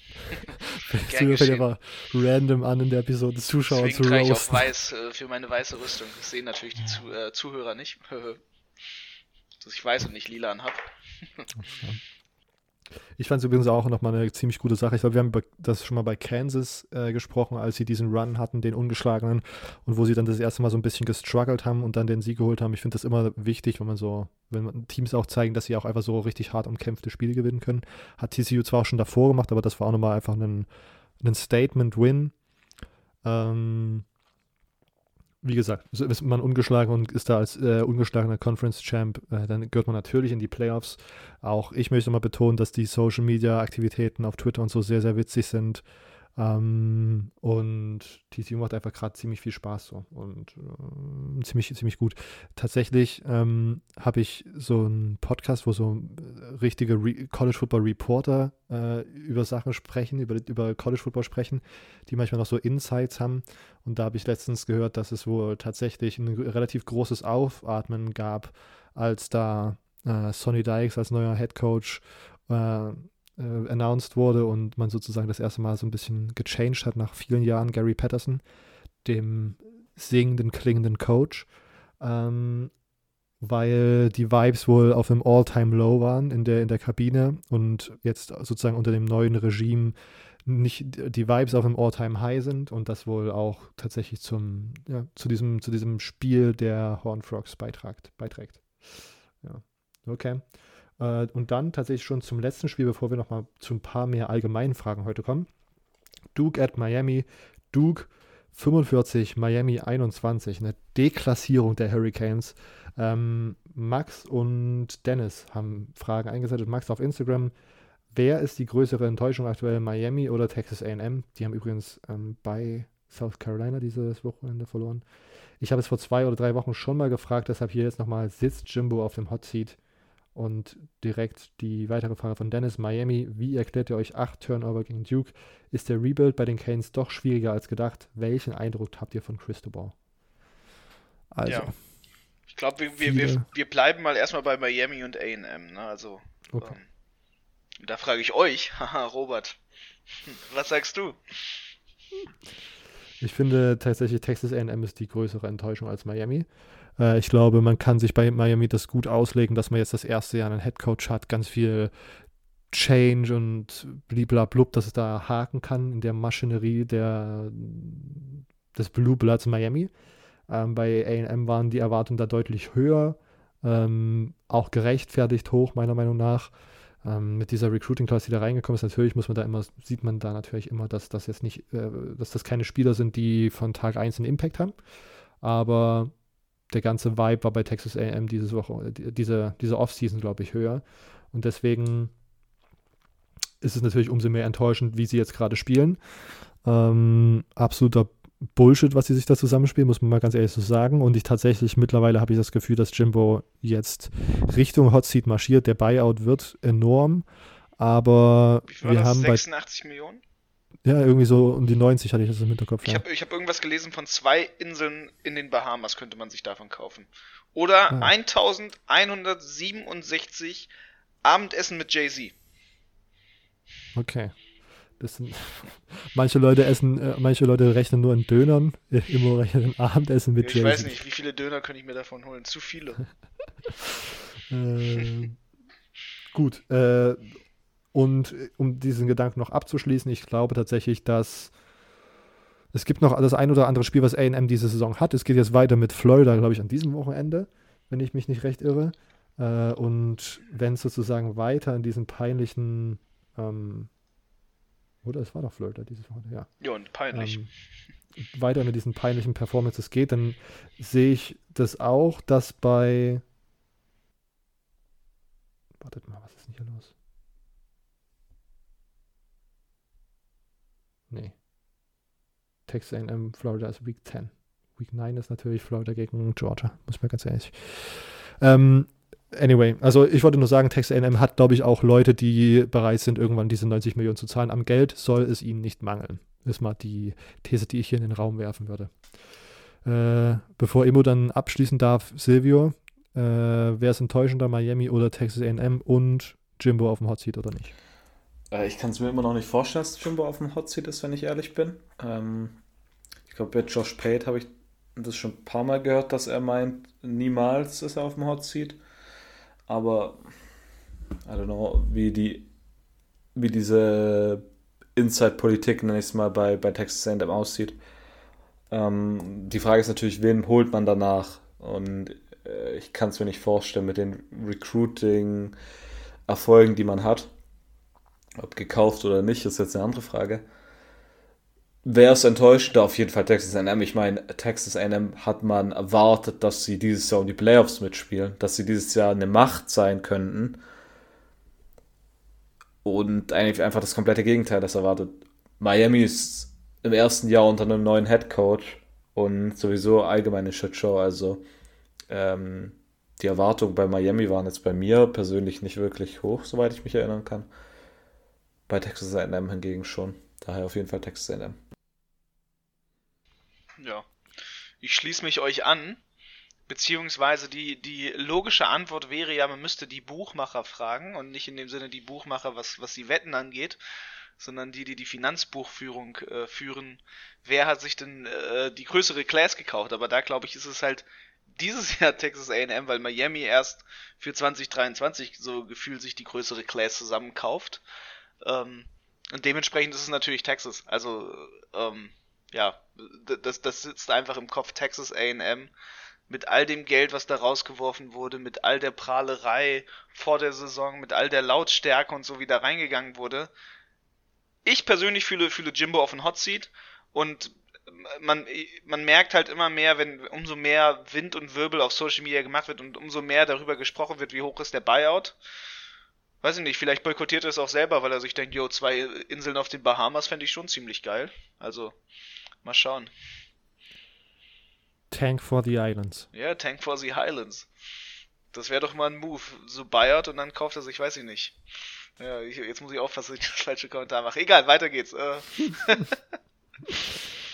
S2: Silvio fängt aber random an in der Episode Zuschauer
S4: Deswegen
S2: zu roasten.
S4: ich auch weiß äh, für meine weiße Rüstung. Das sehen natürlich die Zu äh, Zuhörer nicht. dass ich weiß und nicht lila habe.
S2: Ich fand es übrigens auch nochmal eine ziemlich gute Sache. Ich glaube, wir haben das schon mal bei Kansas äh, gesprochen, als sie diesen Run hatten, den ungeschlagenen, und wo sie dann das erste Mal so ein bisschen gestruggelt haben und dann den Sieg geholt haben. Ich finde das immer wichtig, wenn man so, wenn Teams auch zeigen, dass sie auch einfach so richtig hart umkämpfte Spiele gewinnen können. Hat TCU zwar auch schon davor gemacht, aber das war auch nochmal einfach ein, ein Statement-Win. Ähm, wie gesagt, ist man ungeschlagen und ist da als äh, ungeschlagener Conference Champ, äh, dann gehört man natürlich in die Playoffs. Auch ich möchte mal betonen, dass die Social Media Aktivitäten auf Twitter und so sehr, sehr witzig sind. Ähm, und TCU macht einfach gerade ziemlich viel Spaß so und äh, ziemlich, ziemlich gut. Tatsächlich ähm, habe ich so einen Podcast, wo so äh, richtige Re College Football Reporter äh, über Sachen sprechen, über, über College Football sprechen, die manchmal noch so Insights haben. Und da habe ich letztens gehört, dass es wohl tatsächlich ein relativ großes Aufatmen gab, als da äh, Sonny Dykes als neuer Head Coach äh, announced wurde und man sozusagen das erste Mal so ein bisschen gechanged hat nach vielen Jahren Gary Patterson, dem singenden, klingenden Coach, ähm, weil die Vibes wohl auf einem All-Time-Low waren in der, in der Kabine und jetzt sozusagen unter dem neuen Regime nicht die Vibes auf einem All-Time-High sind und das wohl auch tatsächlich zum, ja, zu, diesem, zu diesem Spiel der Horned Frogs beitragt, beiträgt. Ja, okay. Äh, und dann tatsächlich schon zum letzten Spiel, bevor wir nochmal zu ein paar mehr allgemeinen Fragen heute kommen. Duke at Miami. Duke 45, Miami 21. Eine Deklassierung der Hurricanes. Ähm, Max und Dennis haben Fragen eingesetzt. Max auf Instagram. Wer ist die größere Enttäuschung aktuell, Miami oder Texas AM? Die haben übrigens ähm, bei South Carolina dieses Wochenende verloren. Ich habe es vor zwei oder drei Wochen schon mal gefragt, deshalb hier jetzt nochmal, sitzt Jimbo auf dem Hot Seat? Und direkt die weitere Frage von Dennis, Miami, wie erklärt ihr euch acht Turnover gegen Duke? Ist der Rebuild bei den Canes doch schwieriger als gedacht? Welchen Eindruck habt ihr von Cristobal?
S4: Also, ja. Ich glaube, wir, wir, wir, wir, bleiben mal erstmal bei Miami und AM. Ne? Also, okay. ähm, da frage ich euch, haha, Robert, was sagst du?
S2: Ich finde tatsächlich, Texas AM ist die größere Enttäuschung als Miami. Äh, ich glaube, man kann sich bei Miami das gut auslegen, dass man jetzt das erste Jahr einen Headcoach hat, ganz viel Change und bliblablub, dass es da haken kann in der Maschinerie der, des Blue Bloods Miami. Ähm, bei AM waren die Erwartungen da deutlich höher, ähm, auch gerechtfertigt hoch, meiner Meinung nach. Ähm, mit dieser Recruiting-Class, die da reingekommen ist, natürlich muss man da immer, sieht man da natürlich immer, dass das jetzt nicht, äh, dass das keine Spieler sind, die von Tag 1 einen Impact haben. Aber der ganze Vibe war bei Texas AM diese Woche, diese, diese Offseason, glaube ich, höher. Und deswegen ist es natürlich umso mehr enttäuschend, wie sie jetzt gerade spielen. Ähm, absoluter Bullshit, was sie sich da zusammenspielen, muss man mal ganz ehrlich so sagen. Und ich tatsächlich, mittlerweile habe ich das Gefühl, dass Jimbo jetzt Richtung Hot Seat marschiert. Der Buyout wird enorm. Aber wir das? haben
S4: 86 bei, Millionen?
S2: Ja, irgendwie so um die 90 hatte ich das im Hinterkopf.
S4: Ich ja. habe hab irgendwas gelesen von zwei Inseln in den Bahamas könnte man sich davon kaufen. Oder ah. 1167 Abendessen mit Jay-Z.
S2: Okay. Das sind, manche Leute essen, äh, manche Leute rechnen nur in Dönern, äh, immer rechnen Abendessen mit
S4: Ich Jay-Z. weiß nicht, wie viele Döner könnte ich mir davon holen? Zu viele.
S2: äh, gut, äh, und äh, um diesen Gedanken noch abzuschließen, ich glaube tatsächlich, dass es gibt noch das ein oder andere Spiel, was AM diese Saison hat. Es geht jetzt weiter mit Florida, glaube ich, an diesem Wochenende, wenn ich mich nicht recht irre. Äh, und wenn es sozusagen weiter in diesen peinlichen, ähm, oder es war doch Florida dieses Wochenende, ja.
S4: Ja, und peinlich. Ähm,
S2: weiter mit diesen peinlichen Performances geht, dann sehe ich das auch, dass bei. Wartet mal, was ist denn hier los? Nee. Texas A&M, Florida ist Week 10. Week 9 ist natürlich Florida gegen Georgia, muss man ganz ehrlich. Ähm, anyway, also ich wollte nur sagen, Texas A&M hat, glaube ich, auch Leute, die bereit sind, irgendwann diese 90 Millionen zu zahlen. Am Geld soll es ihnen nicht mangeln. Ist mal die These, die ich hier in den Raum werfen würde. Äh, bevor Emo dann abschließen darf, Silvio, äh, wer ist enttäuschender, Miami oder Texas A&M und Jimbo auf dem Hot Seat oder nicht?
S3: Äh, ich kann es mir immer noch nicht vorstellen, dass Jimbo auf dem Hot Seat ist, wenn ich ehrlich bin. Ähm, ich glaube, bei Josh Pate habe ich das schon ein paar Mal gehört, dass er meint, niemals ist er auf dem Hot Seat. Aber, I don't know, wie die, wie diese Inside-Politik, nenne ich es mal, bei, bei Texas A&M aussieht. Ähm, die Frage ist natürlich, wen holt man danach? Und äh, ich kann es mir nicht vorstellen mit den Recruiting-Erfolgen, die man hat. Ob gekauft oder nicht, ist jetzt eine andere Frage. Wer ist enttäuscht? Da auf jeden Fall Texas A&M. Ich meine, Texas A&M hat man erwartet, dass sie dieses Jahr um die Playoffs mitspielen, dass sie dieses Jahr eine Macht sein könnten. Und eigentlich einfach das komplette Gegenteil das erwartet. Miami ist im ersten Jahr unter einem neuen Head Coach und sowieso allgemeine Shitshow. Also ähm, die Erwartungen bei Miami waren jetzt bei mir persönlich nicht wirklich hoch, soweit ich mich erinnern kann. Bei Texas A&M hingegen schon. Daher auf jeden Fall Texas A&M.
S4: Ja, ich schließe mich euch an. Beziehungsweise die, die logische Antwort wäre ja, man müsste die Buchmacher fragen und nicht in dem Sinne die Buchmacher, was, was die Wetten angeht, sondern die, die die Finanzbuchführung äh, führen. Wer hat sich denn äh, die größere Class gekauft? Aber da glaube ich, ist es halt dieses Jahr Texas A&M, weil Miami erst für 2023 so gefühlt sich die größere Class zusammenkauft. Ähm, und dementsprechend ist es natürlich Texas. Also, ähm, ja, das, das sitzt einfach im Kopf Texas AM mit all dem Geld, was da rausgeworfen wurde, mit all der Prahlerei vor der Saison, mit all der Lautstärke und so, wie da reingegangen wurde. Ich persönlich fühle, fühle Jimbo auf den Hot Seat und man, man merkt halt immer mehr, wenn umso mehr Wind und Wirbel auf Social Media gemacht wird und umso mehr darüber gesprochen wird, wie hoch ist der Buyout, Weiß ich nicht, vielleicht boykottiert er es auch selber, weil er sich denkt, jo, zwei Inseln auf den Bahamas fände ich schon ziemlich geil. Also, mal schauen.
S2: Tank for the Islands.
S4: Ja, Tank for the Highlands. Das wäre doch mal ein Move. So Bayard und dann kauft er sich, weiß ich nicht. Ja, ich, jetzt muss ich aufpassen, dass ich das falsche Kommentar mache. Egal, weiter geht's. Äh.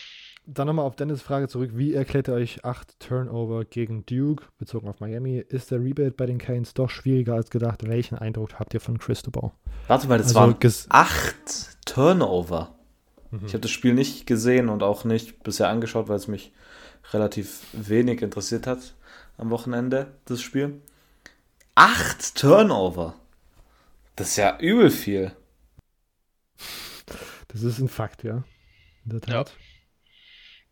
S2: Dann nochmal auf Dennis Frage zurück. Wie erklärt ihr euch acht Turnover gegen Duke, bezogen auf Miami? Ist der Rebuild bei den Canes doch schwieriger als gedacht? Welchen Eindruck habt ihr von Cristobal?
S3: Warte mal, das
S2: Also
S3: waren
S2: ges-
S3: acht Turnover.
S2: Mhm.
S3: Ich habe das Spiel nicht gesehen und auch nicht bisher angeschaut, weil es mich relativ wenig interessiert hat am Wochenende, das Spiel. Acht Turnover. Das ist ja übel viel.
S2: Das ist ein Fakt, ja. In der Tat. Ja.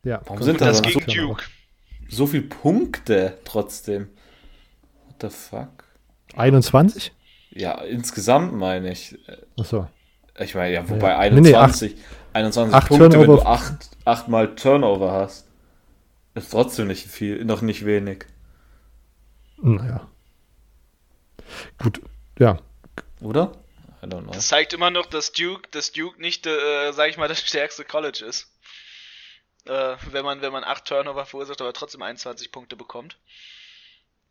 S3: Warum sind da
S4: Das gegen
S3: so,
S4: Duke.
S3: so viele Punkte trotzdem? What the fuck?
S2: 21?
S3: Ja, insgesamt meine ich.
S2: Achso.
S3: Ich meine, ja, wobei
S2: Ja. Nee, nee,
S3: 21, 21
S2: acht
S3: Punkte, wenn du
S2: Turnover.
S3: acht, achtmal Turnover hast. Ist trotzdem nicht viel, noch nicht wenig.
S2: Naja. Gut, ja.
S3: Oder? I don't know.
S4: Das zeigt immer noch, dass Duke, dass Duke nicht, äh, sag ich mal, das stärkste College ist. Äh, wenn man, wenn man 8 Turnover verursacht, aber trotzdem 21 Punkte bekommt.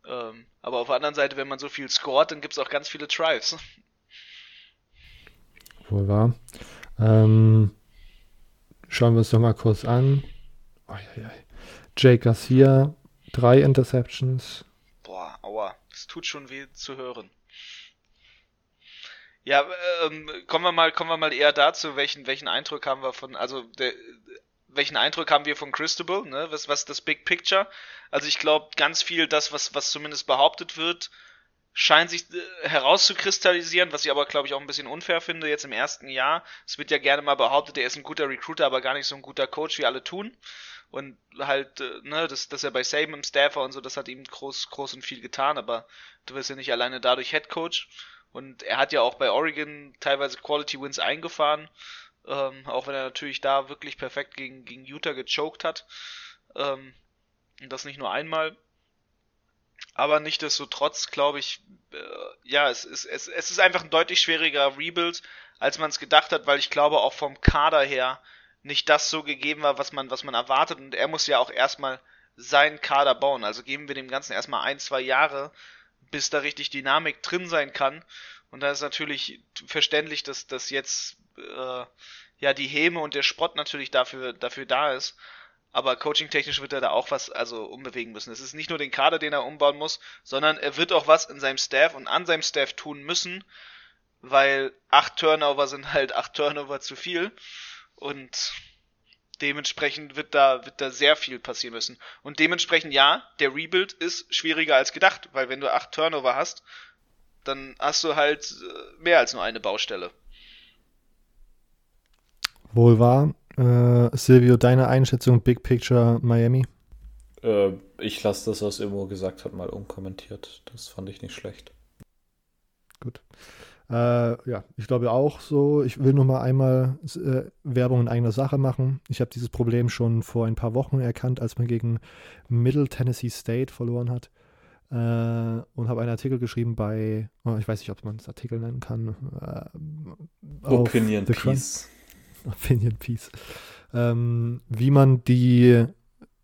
S4: Ähm, aber auf der anderen Seite, wenn man so viel scoret, dann gibt es auch ganz viele Drives.
S2: Wohl wahr. Ähm, schauen wir uns doch mal kurz an. Uiuiui. Jake Garcia, drei Interceptions.
S4: Boah, aua, das tut schon weh zu hören. Ja, ähm, kommen wir mal, kommen wir mal eher dazu, welchen, welchen Eindruck haben wir von, also der, welchen Eindruck haben wir von Christabel, ne? Was, was das Big Picture? Also ich glaube, ganz viel das, was, was zumindest behauptet wird, scheint sich äh, herauszukristallisieren, was ich aber, glaube ich, auch ein bisschen unfair finde, jetzt im ersten Jahr. Es wird ja gerne mal behauptet, er ist ein guter Recruiter, aber gar nicht so ein guter Coach, wie alle tun. Und halt, äh, ne, dass, dass er bei Saban im Staffer und so, das hat ihm groß, groß und viel getan, aber du wirst ja nicht alleine dadurch Head Coach. Und er hat ja auch bei Oregon teilweise Quality Wins eingefahren, ähm, auch wenn er natürlich da wirklich perfekt gegen, gegen Utah gechoked hat. Ähm, und das nicht nur einmal. Aber nichtsdestotrotz glaube ich, äh, ja, es ist, es, es ist einfach ein deutlich schwieriger Rebuild, als man es gedacht hat, weil ich glaube auch vom Kader her nicht das so gegeben war, was man, was man erwartet. Und er muss ja auch erstmal seinen Kader bauen. Also geben wir dem Ganzen erstmal ein, zwei Jahre, bis da richtig Dynamik drin sein kann. Und da ist natürlich verständlich, dass dass jetzt äh, ja die Häme und der Spott natürlich dafür, dafür da ist. Aber coaching-technisch wird er da auch was also umbewegen müssen. Es ist nicht nur den Kader, den er umbauen muss, sondern er wird auch was in seinem Staff und an seinem Staff tun müssen, weil acht Turnover sind halt acht Turnover zu viel. Und dementsprechend wird da, wird da sehr viel passieren müssen. Und dementsprechend, ja, der Rebuild ist schwieriger als gedacht, weil wenn du acht Turnover hast, dann hast du halt äh, mehr als nur eine Baustelle.
S2: Wohl wahr. Äh, Silvio, deine Einschätzung, Big Picture Miami?
S3: Äh, ich lasse das, was Immo gesagt hat, mal unkommentiert. Das fand ich nicht schlecht.
S2: Gut. Äh, ja, ich glaube auch so. Ich will nur mal einmal äh, Werbung in eigener Sache machen. Ich habe dieses Problem schon vor ein paar Wochen erkannt, als man gegen Middle Tennessee State verloren hat. Äh, und habe einen Artikel geschrieben bei, oh, ich weiß nicht, ob man das Artikel nennen kann. Äh,
S3: Opinion Piece.
S2: Opinion Piece. Ähm, wie man die,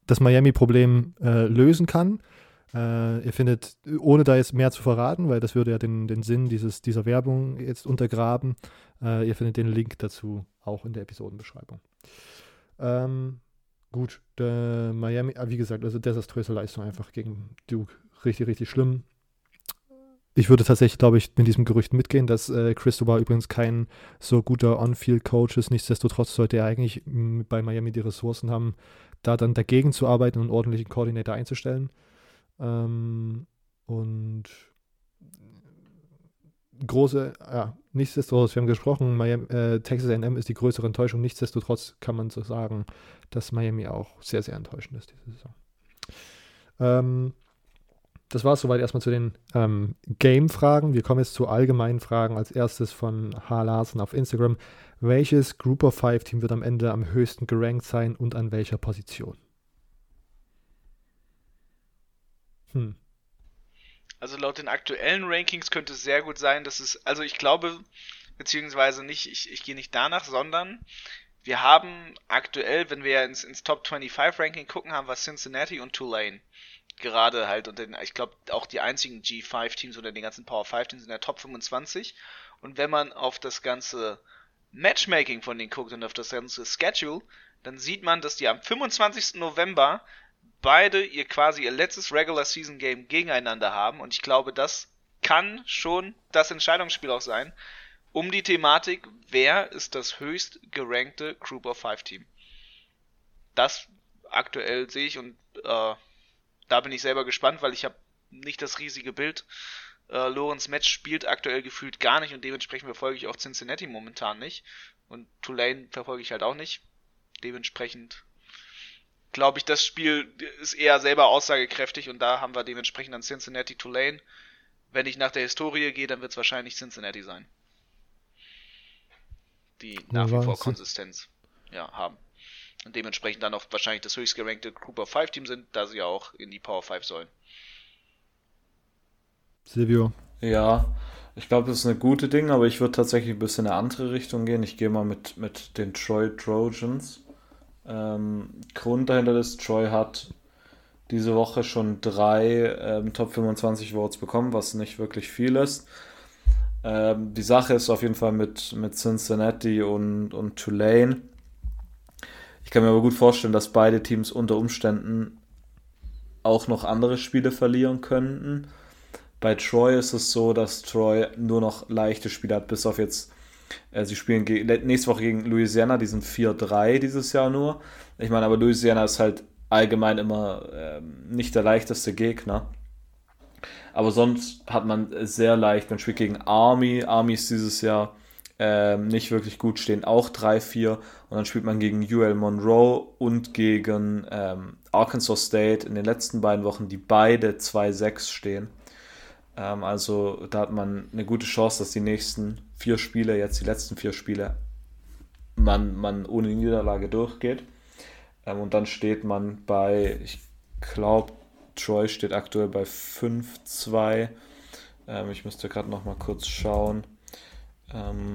S2: das Miami-Problem äh, lösen kann. Äh, ihr findet, ohne da jetzt mehr zu verraten, weil das würde ja den, den Sinn dieses, dieser Werbung jetzt untergraben, äh, ihr findet den Link dazu auch in der Episodenbeschreibung. Ähm, gut, Miami, ah, wie gesagt, also desaströse Leistung einfach gegen Duke. Richtig, richtig schlimm. Ich würde tatsächlich, glaube ich, mit diesem Gerücht mitgehen, dass äh, Cristobal übrigens kein so guter On-Field-Coach ist. Nichtsdestotrotz sollte er eigentlich m, bei Miami die Ressourcen haben, da dann dagegen zu arbeiten und einen ordentlichen Koordinator einzustellen. Ähm, und große, ja, nichtsdestotrotz, wir haben gesprochen, Miami, äh, Texas A&M ist die größere Enttäuschung. Nichtsdestotrotz kann man so sagen, dass Miami auch sehr, sehr enttäuschend ist diese Saison. Ähm, das war es soweit erstmal zu den ähm, Game-Fragen. Wir kommen jetzt zu allgemeinen Fragen. Als erstes von H. Larsen auf Instagram. Welches Group of Five Team wird am Ende am höchsten gerankt sein und an welcher Position? Hm.
S4: Also laut den aktuellen Rankings könnte es sehr gut sein, dass es, also ich glaube, beziehungsweise nicht, ich, ich gehe nicht danach, sondern wir haben aktuell, wenn wir ins, ins Top 25 Ranking gucken, haben wir Cincinnati und Tulane. Gerade halt und den, ich glaube auch die einzigen G5-Teams oder den ganzen Power 5-Teams in der Top 25. Und wenn man auf das ganze Matchmaking von denen guckt und auf das ganze Schedule, dann sieht man, dass die am 25. November beide ihr quasi ihr letztes Regular Season Game gegeneinander haben und ich glaube, das kann schon das Entscheidungsspiel auch sein um die Thematik, wer ist das höchst gerankte Group of Five Team. Das aktuell sehe ich und äh, da bin ich selber gespannt, weil ich habe nicht das riesige Bild. Äh, Lorenz Match spielt aktuell gefühlt gar nicht und dementsprechend verfolge ich auch Cincinnati momentan nicht. Und Tulane verfolge ich halt auch nicht. Dementsprechend glaube ich, das Spiel ist eher selber aussagekräftig und da haben wir dementsprechend dann Cincinnati Tulane. Wenn ich nach der Historie gehe, dann wird es wahrscheinlich Cincinnati sein. Die nach wie vor Konsistenz ja, haben. Und dementsprechend dann auch wahrscheinlich das höchst gerankte Group of Five Team sind, da sie ja auch in die Power 5 sollen.
S2: Silvio.
S3: Ja, ich glaube, das ist eine gute Ding, aber ich würde tatsächlich ein bisschen in eine andere Richtung gehen. Ich gehe mal mit, mit den Troy Trojans. Ähm, Grund dahinter ist, Troy hat diese Woche schon drei ähm, Top 25 Votes bekommen, was nicht wirklich viel ist. Ähm, die Sache ist auf jeden Fall mit, mit Cincinnati und, und Tulane. Ich kann mir aber gut vorstellen, dass beide Teams unter Umständen auch noch andere Spiele verlieren könnten. Bei Troy ist es so, dass Troy nur noch leichte Spiele hat, bis auf jetzt, äh, sie spielen nächste Woche gegen Louisiana, die sind 4-3 dieses Jahr nur. Ich meine, aber Louisiana ist halt allgemein immer äh, nicht der leichteste Gegner. Aber sonst hat man sehr leicht, man spielt gegen Army. Army ist dieses Jahr ähm, nicht wirklich gut, stehen auch 3-4. Und dann spielt man gegen UL Monroe und gegen ähm, Arkansas State in den letzten beiden Wochen, die beide 2-6 stehen. Ähm, also da hat man eine gute Chance, dass die nächsten vier Spiele, jetzt die letzten vier Spiele, man, man ohne Niederlage durchgeht. Ähm, und dann steht man bei, ich glaube, Troy steht aktuell bei 5-2. Ähm, ich müsste gerade noch mal kurz schauen. Ähm,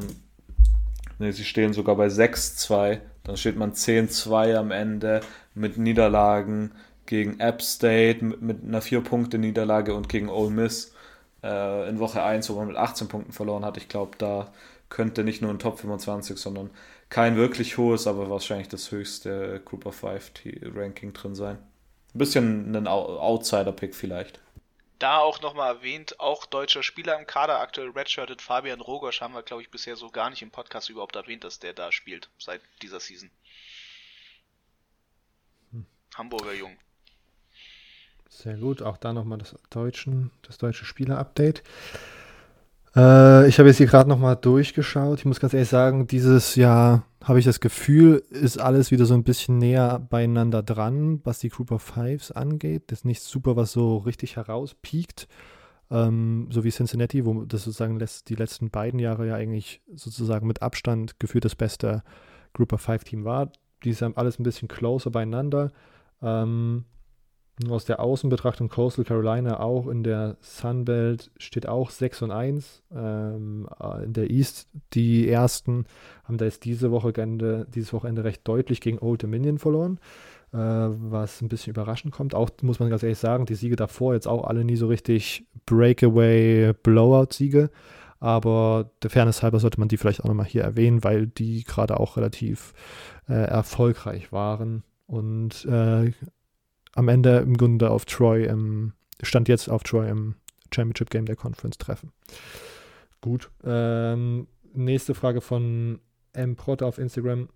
S3: ne, sie stehen sogar bei 6-2. Dann steht man 10-2 am Ende mit Niederlagen gegen App State, mit, einer 4-Punkte-Niederlage und gegen Ole Miss äh, in Woche 1, wo man mit 18 Punkten verloren hat. Ich glaube, da könnte nicht nur ein Top 25, sondern kein wirklich hohes, aber wahrscheinlich das höchste Group of Five Ranking drin sein. Ein bisschen ein Outsider-Pick vielleicht.
S4: Da auch nochmal erwähnt, auch deutscher Spieler im Kader, aktuell redshirted Fabian Rogosch, haben wir, glaube ich, bisher so gar nicht im Podcast überhaupt erwähnt, dass der da spielt, seit dieser Season. Hm. Hamburger Jung.
S2: Sehr gut, auch da nochmal das, Deutschen, das deutsche Spieler-Update. Äh, ich habe jetzt hier gerade nochmal durchgeschaut. Ich muss ganz ehrlich sagen, dieses Jahr habe ich das Gefühl, ist alles wieder so ein bisschen näher beieinander dran, was die Group of Fives angeht. Das ist nicht super, was so richtig herauspiekt. Ähm, so wie Cincinnati, wo das sozusagen die letzten beiden Jahre ja eigentlich sozusagen mit Abstand gefühlt das beste Group of Five Team war. Die sind alles ein bisschen closer beieinander. Ähm, aus der Außenbetrachtung Coastal Carolina auch in der Sunbelt steht auch 6 und 1. Ähm, äh, in der East die ersten haben da jetzt diese Wochenende, dieses Wochenende recht deutlich gegen Old Dominion verloren, äh, was ein bisschen überraschend kommt. Auch muss man ganz ehrlich sagen, die Siege davor jetzt auch alle nie so richtig Breakaway Blowout-Siege. Aber der Fairness halber sollte man die vielleicht auch nochmal hier erwähnen, weil die gerade auch relativ äh, erfolgreich waren und äh, am Ende im Grunde auf Troy im, stand jetzt auf Troy im Championship Game der Conference treffen. Gut. Ähm, nächste Frage von M. Protte auf Instagram.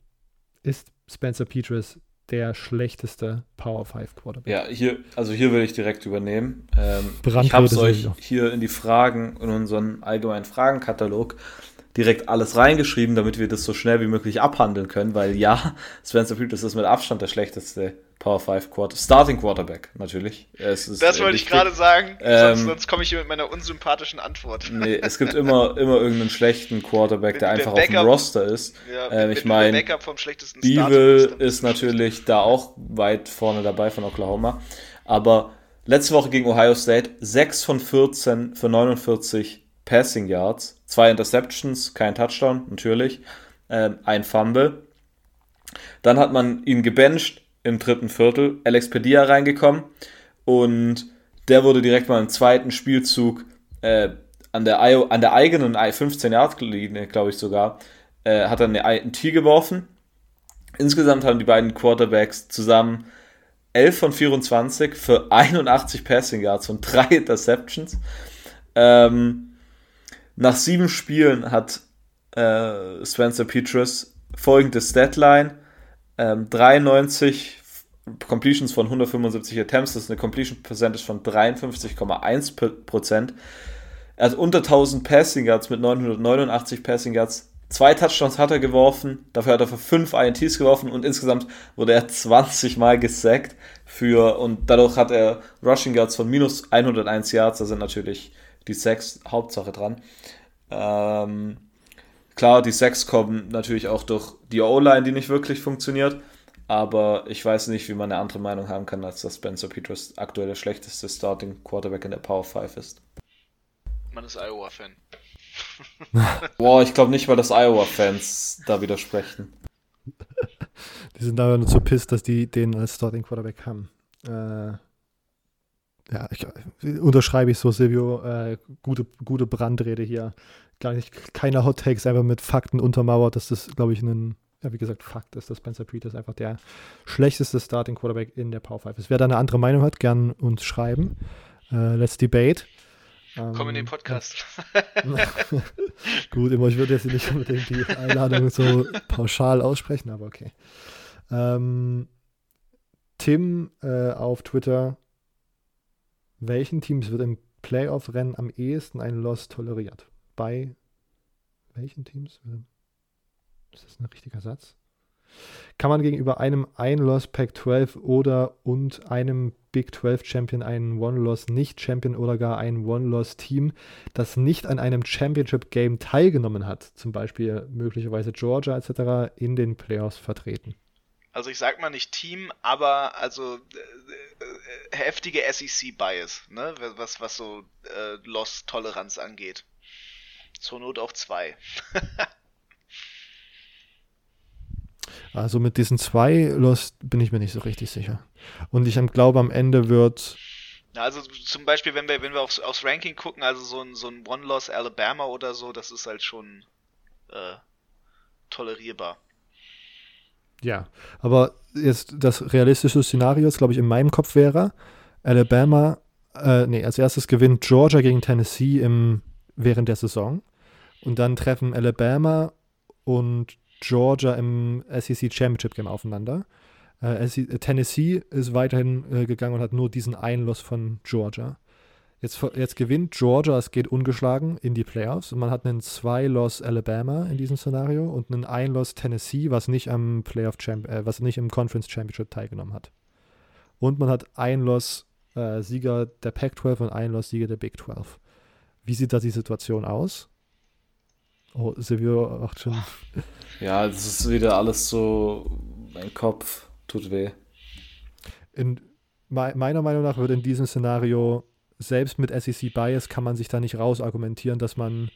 S2: Ist Spencer Petras der schlechteste Power 5 Quarterback?
S3: Ja, hier, also hier will ich direkt übernehmen. Ähm, ich habe es euch hier in die Fragen, in unseren allgemeinen Fragenkatalog direkt alles reingeschrieben, damit wir das so schnell wie möglich abhandeln können, weil ja, Spencer Petras ist mit Abstand der schlechteste Power 5 Quarter, Starting Quarterback natürlich.
S4: das wollte ich gerade sagen, ähm, sonst, sonst komme ich hier mit meiner unsympathischen Antwort.
S3: Nee, es gibt immer, immer irgendeinen schlechten Quarterback, der einfach Backup, auf dem Roster ist. Ja, ähm, ich meine, Beagle ist natürlich da auch weit vorne dabei von Oklahoma. Aber letzte Woche gegen Ohio State 6 von 14 für 49 Passing Yards, zwei Interceptions, kein Touchdown natürlich, ähm, ein Fumble. Dann hat man ihn gebencht, im dritten Viertel Alex Pedia reingekommen Und der wurde direkt mal im zweiten Spielzug äh, an, der, an der eigenen 15-Yard-Linie, glaube ich sogar, äh, hat er eine Tee geworfen. Insgesamt haben die beiden Quarterbacks zusammen 11 von 24 für 81 Passing Yards und drei Interceptions. Ähm, nach sieben Spielen hat äh, Spencer Petrus folgende Statline: ähm, 93 Completions von 175 Attempts, das ist eine Completion Percentage von 53,1%. Er hat unter 1000 Passing Yards mit 989 Passing Yards. Zwei Touchdowns hat er geworfen, dafür hat er für fünf INTs geworfen und insgesamt wurde er 20 Mal gesackt für und dadurch hat er Rushing Yards von minus 101 Yards, da sind natürlich die Sacks Hauptsache dran. Ähm, klar, die Sacks kommen natürlich auch durch die O-Line, die nicht wirklich funktioniert, aber ich weiß nicht, wie man eine andere Meinung haben kann, als dass Spencer Peters aktuell der schlechteste Starting Quarterback in der Power 5 ist.
S4: Man ist Iowa-Fan.
S3: Boah, ich glaube nicht, weil das Iowa-Fans da widersprechen.
S2: Die sind da nur zu pisst, dass die den als Starting Quarterback haben. Äh, ja, ich, unterschreibe ich so, Silvio. Äh, gute, gute Brandrede hier. Gar nicht, keine Hot Takes, einfach mit Fakten untermauert, dass das, glaube ich, ein, ja, wie gesagt, Fakt ist, dass Spencer Peters einfach der schlechteste Starting Quarterback in der Power 5 ist. Wer da eine andere Meinung hat, gern uns schreiben. Äh, let's debate.
S4: Ähm, Komm in den Podcast.
S2: Gut, immer, ich würde jetzt nicht unbedingt die Einladung so pauschal aussprechen, aber okay. Ähm, Tim äh, auf Twitter, welchen Teams wird im Playoff-Rennen am ehesten ein Loss toleriert? Bei welchen Teams? Ist das ein richtiger Satz? Kann man gegenüber einem Ein-Loss Pac-12 oder und einem Big 12 Champion einen One-Loss Nicht-Champion oder gar ein One-Loss-Team, das nicht an einem Championship-Game teilgenommen hat, zum Beispiel möglicherweise Georgia etc., in den Playoffs vertreten?
S4: Also ich sag mal nicht Team, aber also äh, äh, heftige SEC-Bias, ne? was, was so äh, Loss-Toleranz angeht. Zur Not auch zwei.
S2: Also mit diesen zwei Lost bin ich mir nicht so richtig sicher. Und ich glaube, am Ende wird.
S4: Also zum Beispiel, wenn wir, wenn wir aufs, aufs Ranking gucken, also so ein, so ein One-Loss Alabama oder so, das ist halt schon äh, tolerierbar.
S2: Ja, aber jetzt das realistische Szenario, glaube ich, in meinem Kopf wäre, Alabama, äh, nee, als erstes gewinnt Georgia gegen Tennessee im, während der Saison. Und dann treffen Alabama und Georgia im SEC Championship Game aufeinander. Äh, Tennessee ist weiterhin äh, gegangen und hat nur diesen Einloss von Georgia. Jetzt, jetzt gewinnt Georgia, es geht ungeschlagen in die Playoffs und man hat einen Zwei-Loss Alabama in diesem Szenario und einen Ein-Loss Tennessee, was nicht am Playoff Champ äh, was nicht im Conference Championship teilgenommen hat. Und man hat Ein-Loss äh, Sieger der Pac-12 und Ein-Loss Sieger der Big 12. Wie sieht da die Situation aus? Oh, Silvio macht schon.
S3: Ja, das ist wieder alles so. Mein Kopf tut weh.
S2: In, meiner Meinung nach wird in diesem Szenario, selbst mit SEC Bias, kann man sich da nicht rausargumentieren, dass man.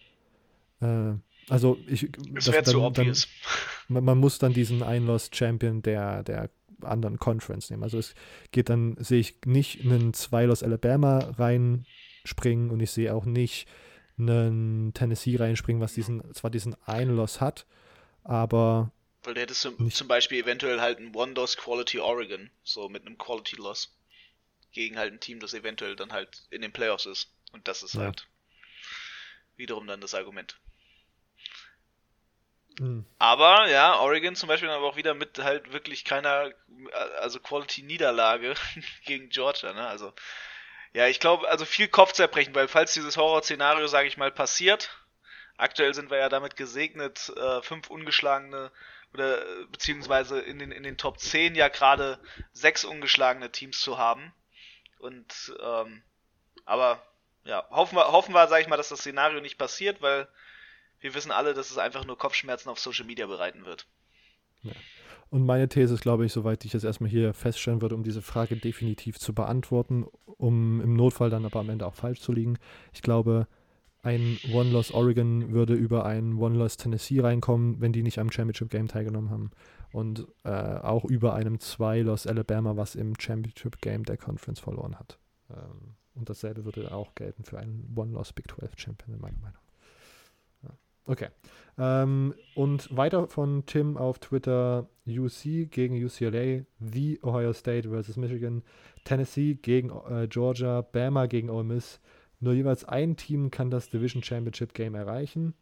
S2: Äh, also, ich.
S4: Das wäre zu obvious.
S2: man, man, muss dann diesen Einloss-Champion der, der anderen Conference nehmen. Also, es geht dann, sehe ich nicht einen Zwei-Loss Alabama reinspringen und ich sehe auch nicht einen Tennessee reinspringen, was diesen, zwar diesen einen Loss hat, aber.
S4: Weil du hättest zum, zum Beispiel eventuell halt ein One-Loss Quality Oregon, so mit einem Quality Loss. Gegen halt ein Team, das eventuell dann halt in den Playoffs ist. Und das ist ja. halt wiederum dann das Argument. Mhm. Aber ja, Oregon zum Beispiel aber auch wieder mit halt wirklich keiner, also Quality-Niederlage gegen Georgia, ne? Also ja, ich glaube, also viel Kopfzerbrechen, weil falls dieses Horrorszenario, sage ich mal, passiert, aktuell sind wir ja damit gesegnet, äh, fünf ungeschlagene oder beziehungsweise in den, in den Top 10 ja gerade sechs ungeschlagene Teams zu haben. Und ähm, aber ja, hoffen wir, hoffen wir, sag ich mal, dass das Szenario nicht passiert, weil wir wissen alle, dass es einfach nur Kopfschmerzen auf Social Media bereiten wird.
S2: Ja. Und meine These ist, glaube ich, soweit ich es erstmal hier feststellen würde, um diese Frage definitiv zu beantworten, um im Notfall dann aber am Ende auch falsch zu liegen. Ich glaube, ein One-Loss Oregon würde über ein One-Loss Tennessee reinkommen, wenn die nicht am Championship Game teilgenommen haben. Und äh, auch über einem Zwei-Loss Alabama, was im Championship Game der Conference verloren hat. Ähm, und dasselbe würde auch gelten für einen One-Loss Big 12 Champion, in meiner Meinung. Okay. Ähm, und weiter von Tim auf Twitter: UC gegen UCLA, The Ohio State versus Michigan, Tennessee gegen äh, Georgia, Bama gegen Ole Miss. Nur jeweils ein Team kann das Division Championship Game erreichen.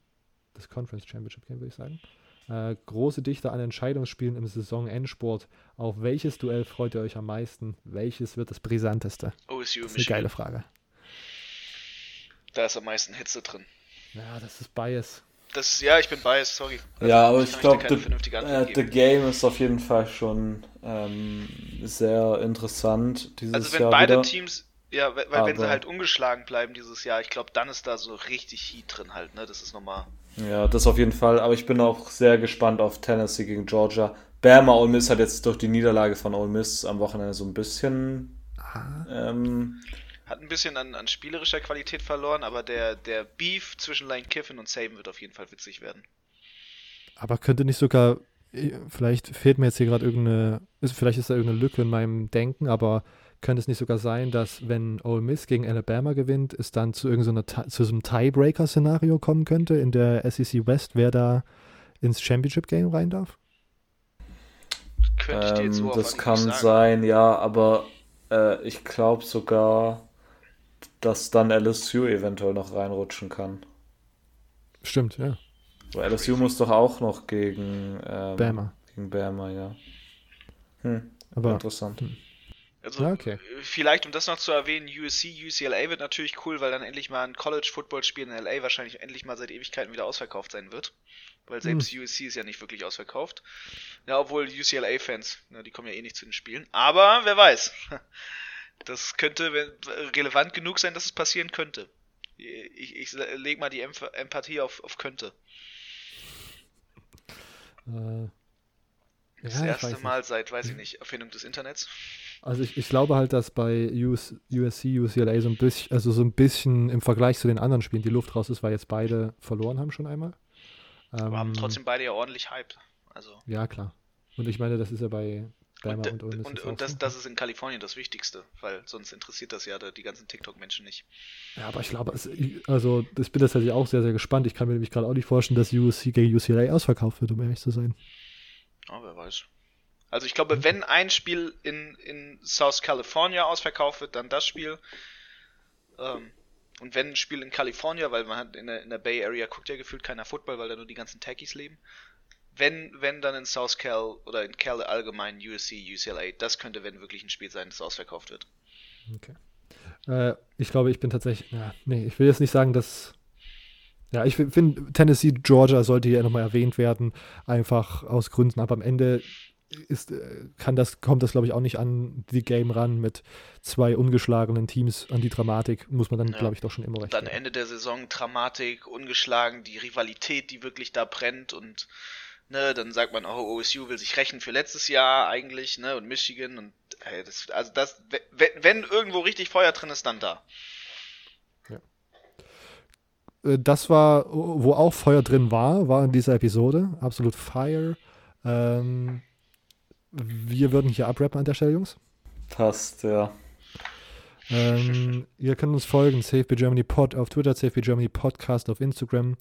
S2: Das Conference Championship Game, würde ich sagen. Äh, große Dichte an Entscheidungsspielen im Saisonendsport. Auf welches Duell freut ihr euch am meisten? Welches wird das brisanteste?
S4: OSU
S2: Das ist eine
S4: Michigan.
S2: geile Frage.
S4: Da ist am meisten Hitze drin.
S2: Ja, das ist Bias.
S4: Das ist, ja, ich bin biased, sorry.
S3: Ja, aber ich glaube,
S4: keine
S3: the,
S4: vernünftige Antwort
S3: äh, the Game ist auf jeden Fall schon ähm, sehr interessant dieses
S4: Also wenn
S3: Jahr
S4: beide
S3: wieder.
S4: Teams, ja, weil, weil wenn sie halt ungeschlagen bleiben dieses Jahr, ich glaube, dann ist da so richtig Heat drin halt, ne? Das ist nochmal.
S3: Ja, das auf jeden Fall. Aber ich bin auch sehr gespannt auf Tennessee gegen Georgia. Bama Ole Miss hat jetzt durch die Niederlage von Ole Miss am Wochenende so ein bisschen ähm,
S4: Hat ein bisschen an, an spielerischer Qualität verloren, aber der, der Beef zwischen Lane Kiffin und Saban wird auf jeden Fall witzig werden.
S2: Aber könnte nicht sogar, vielleicht fehlt mir jetzt hier gerade irgendeine, vielleicht ist da irgendeine Lücke in meinem Denken, aber könnte es nicht sogar sein, dass wenn Ole Miss gegen Alabama gewinnt, es dann zu irgendeiner zu so einem Tiebreaker-Szenario kommen könnte in der SEC West, wer da ins Championship Game rein darf?
S4: Könnte ich dir jetzt so
S3: ähm,
S4: auf
S3: das kann
S4: sagen.
S3: sein, ja, aber äh, ich glaube sogar, dass dann LSU eventuell noch reinrutschen kann.
S2: Stimmt, ja.
S3: Weil LSU muss doch auch noch gegen ähm,
S2: Bama.
S3: Gegen Bama, ja. Hm,
S2: Aber
S3: interessant.
S4: Also,
S2: okay.
S4: äh, vielleicht, um das noch zu erwähnen, USC, UCLA wird natürlich cool, weil dann endlich mal ein College-Football-Spiel in LA wahrscheinlich endlich mal seit Ewigkeiten wieder ausverkauft sein wird. Weil selbst
S2: Hm.
S4: USC ist ja nicht wirklich ausverkauft. Ja, obwohl UCLA-Fans, ne, die kommen ja eh nicht zu den Spielen. Aber wer weiß. Das könnte relevant genug sein, dass es passieren könnte. Ich, ich lege mal die Empathie auf, auf könnte.
S2: äh,
S4: Das
S2: ja, ich
S4: erste
S2: weiß nicht.
S4: Mal seit, weiß ich nicht, Erfindung des Internets.
S2: Also ich, ich glaube halt, dass bei US, USC, UCLA so ein bisschen, also so ein bisschen im Vergleich zu den anderen Spielen die Luft raus ist, weil jetzt beide verloren haben schon einmal.
S4: Aber haben
S2: Ähm,
S4: trotzdem beide ja ordentlich hyped. Also.
S2: Ja, klar. Und ich meine, das ist ja bei Bama
S4: Und,
S2: und, Ole Miss
S4: und, und das, das ist in Kalifornien das Wichtigste, weil sonst interessiert das ja die ganzen TikTok-Menschen nicht.
S2: Ja, aber ich glaube, es, also ich bin tatsächlich auch sehr, sehr gespannt. Ich kann mir nämlich gerade auch nicht vorstellen, dass USC gegen UCLA ausverkauft wird, um ehrlich zu sein.
S4: Oh, wer weiß. Also ich glaube, wenn ein Spiel in, in South California ausverkauft wird, dann das Spiel. Ähm, und wenn ein Spiel in California, weil man hat in der, in der Bay Area guckt ja gefühlt keiner Football, weil da nur die ganzen Techies leben. Wenn, wenn dann in South Cal oder in Cal allgemein USC, UCLA, das könnte, wenn wirklich ein Spiel sein, das ausverkauft wird.
S2: Okay. Äh, ich glaube, ich bin tatsächlich, ja, nee, ich will jetzt nicht sagen, dass, ja, ich finde, Tennessee, Georgia sollte hier nochmal erwähnt werden, einfach aus Gründen, aber am Ende ist, äh, kann das, kommt das, glaube ich, auch nicht an die Game ran mit zwei ungeschlagenen Teams, an die Dramatik muss man dann,
S4: Ja.
S2: glaube ich, doch schon immer recht
S4: Dann
S2: geben.
S4: Ende der Saison Dramatik, ungeschlagen, die Rivalität, die wirklich da brennt und ne, dann sagt man, oh, OSU will sich rächen für letztes Jahr eigentlich, ne, und Michigan und ey, das, also das, wenn, wenn irgendwo richtig Feuer drin ist, dann da.
S2: Äh, Das war, wo auch Feuer drin war, war in dieser Episode. Absolut Fire. Ähm, wir würden hier abrappen an der Stelle, Jungs.
S3: Passt, ja.
S2: Ähm, ihr könnt uns folgen, CFB Germany Pod auf Twitter, CFB Germany Podcast auf Instagram.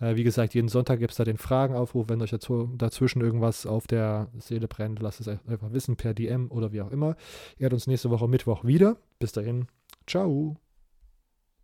S2: Äh, wie gesagt, jeden Sonntag gibt es da den Fragenaufruf. Wenn euch dazu, dazwischen irgendwas auf der Seele brennt, lasst es einfach wissen per DM oder wie auch immer. Ihr hört uns nächste Woche Mittwoch wieder. Bis dahin, ciao.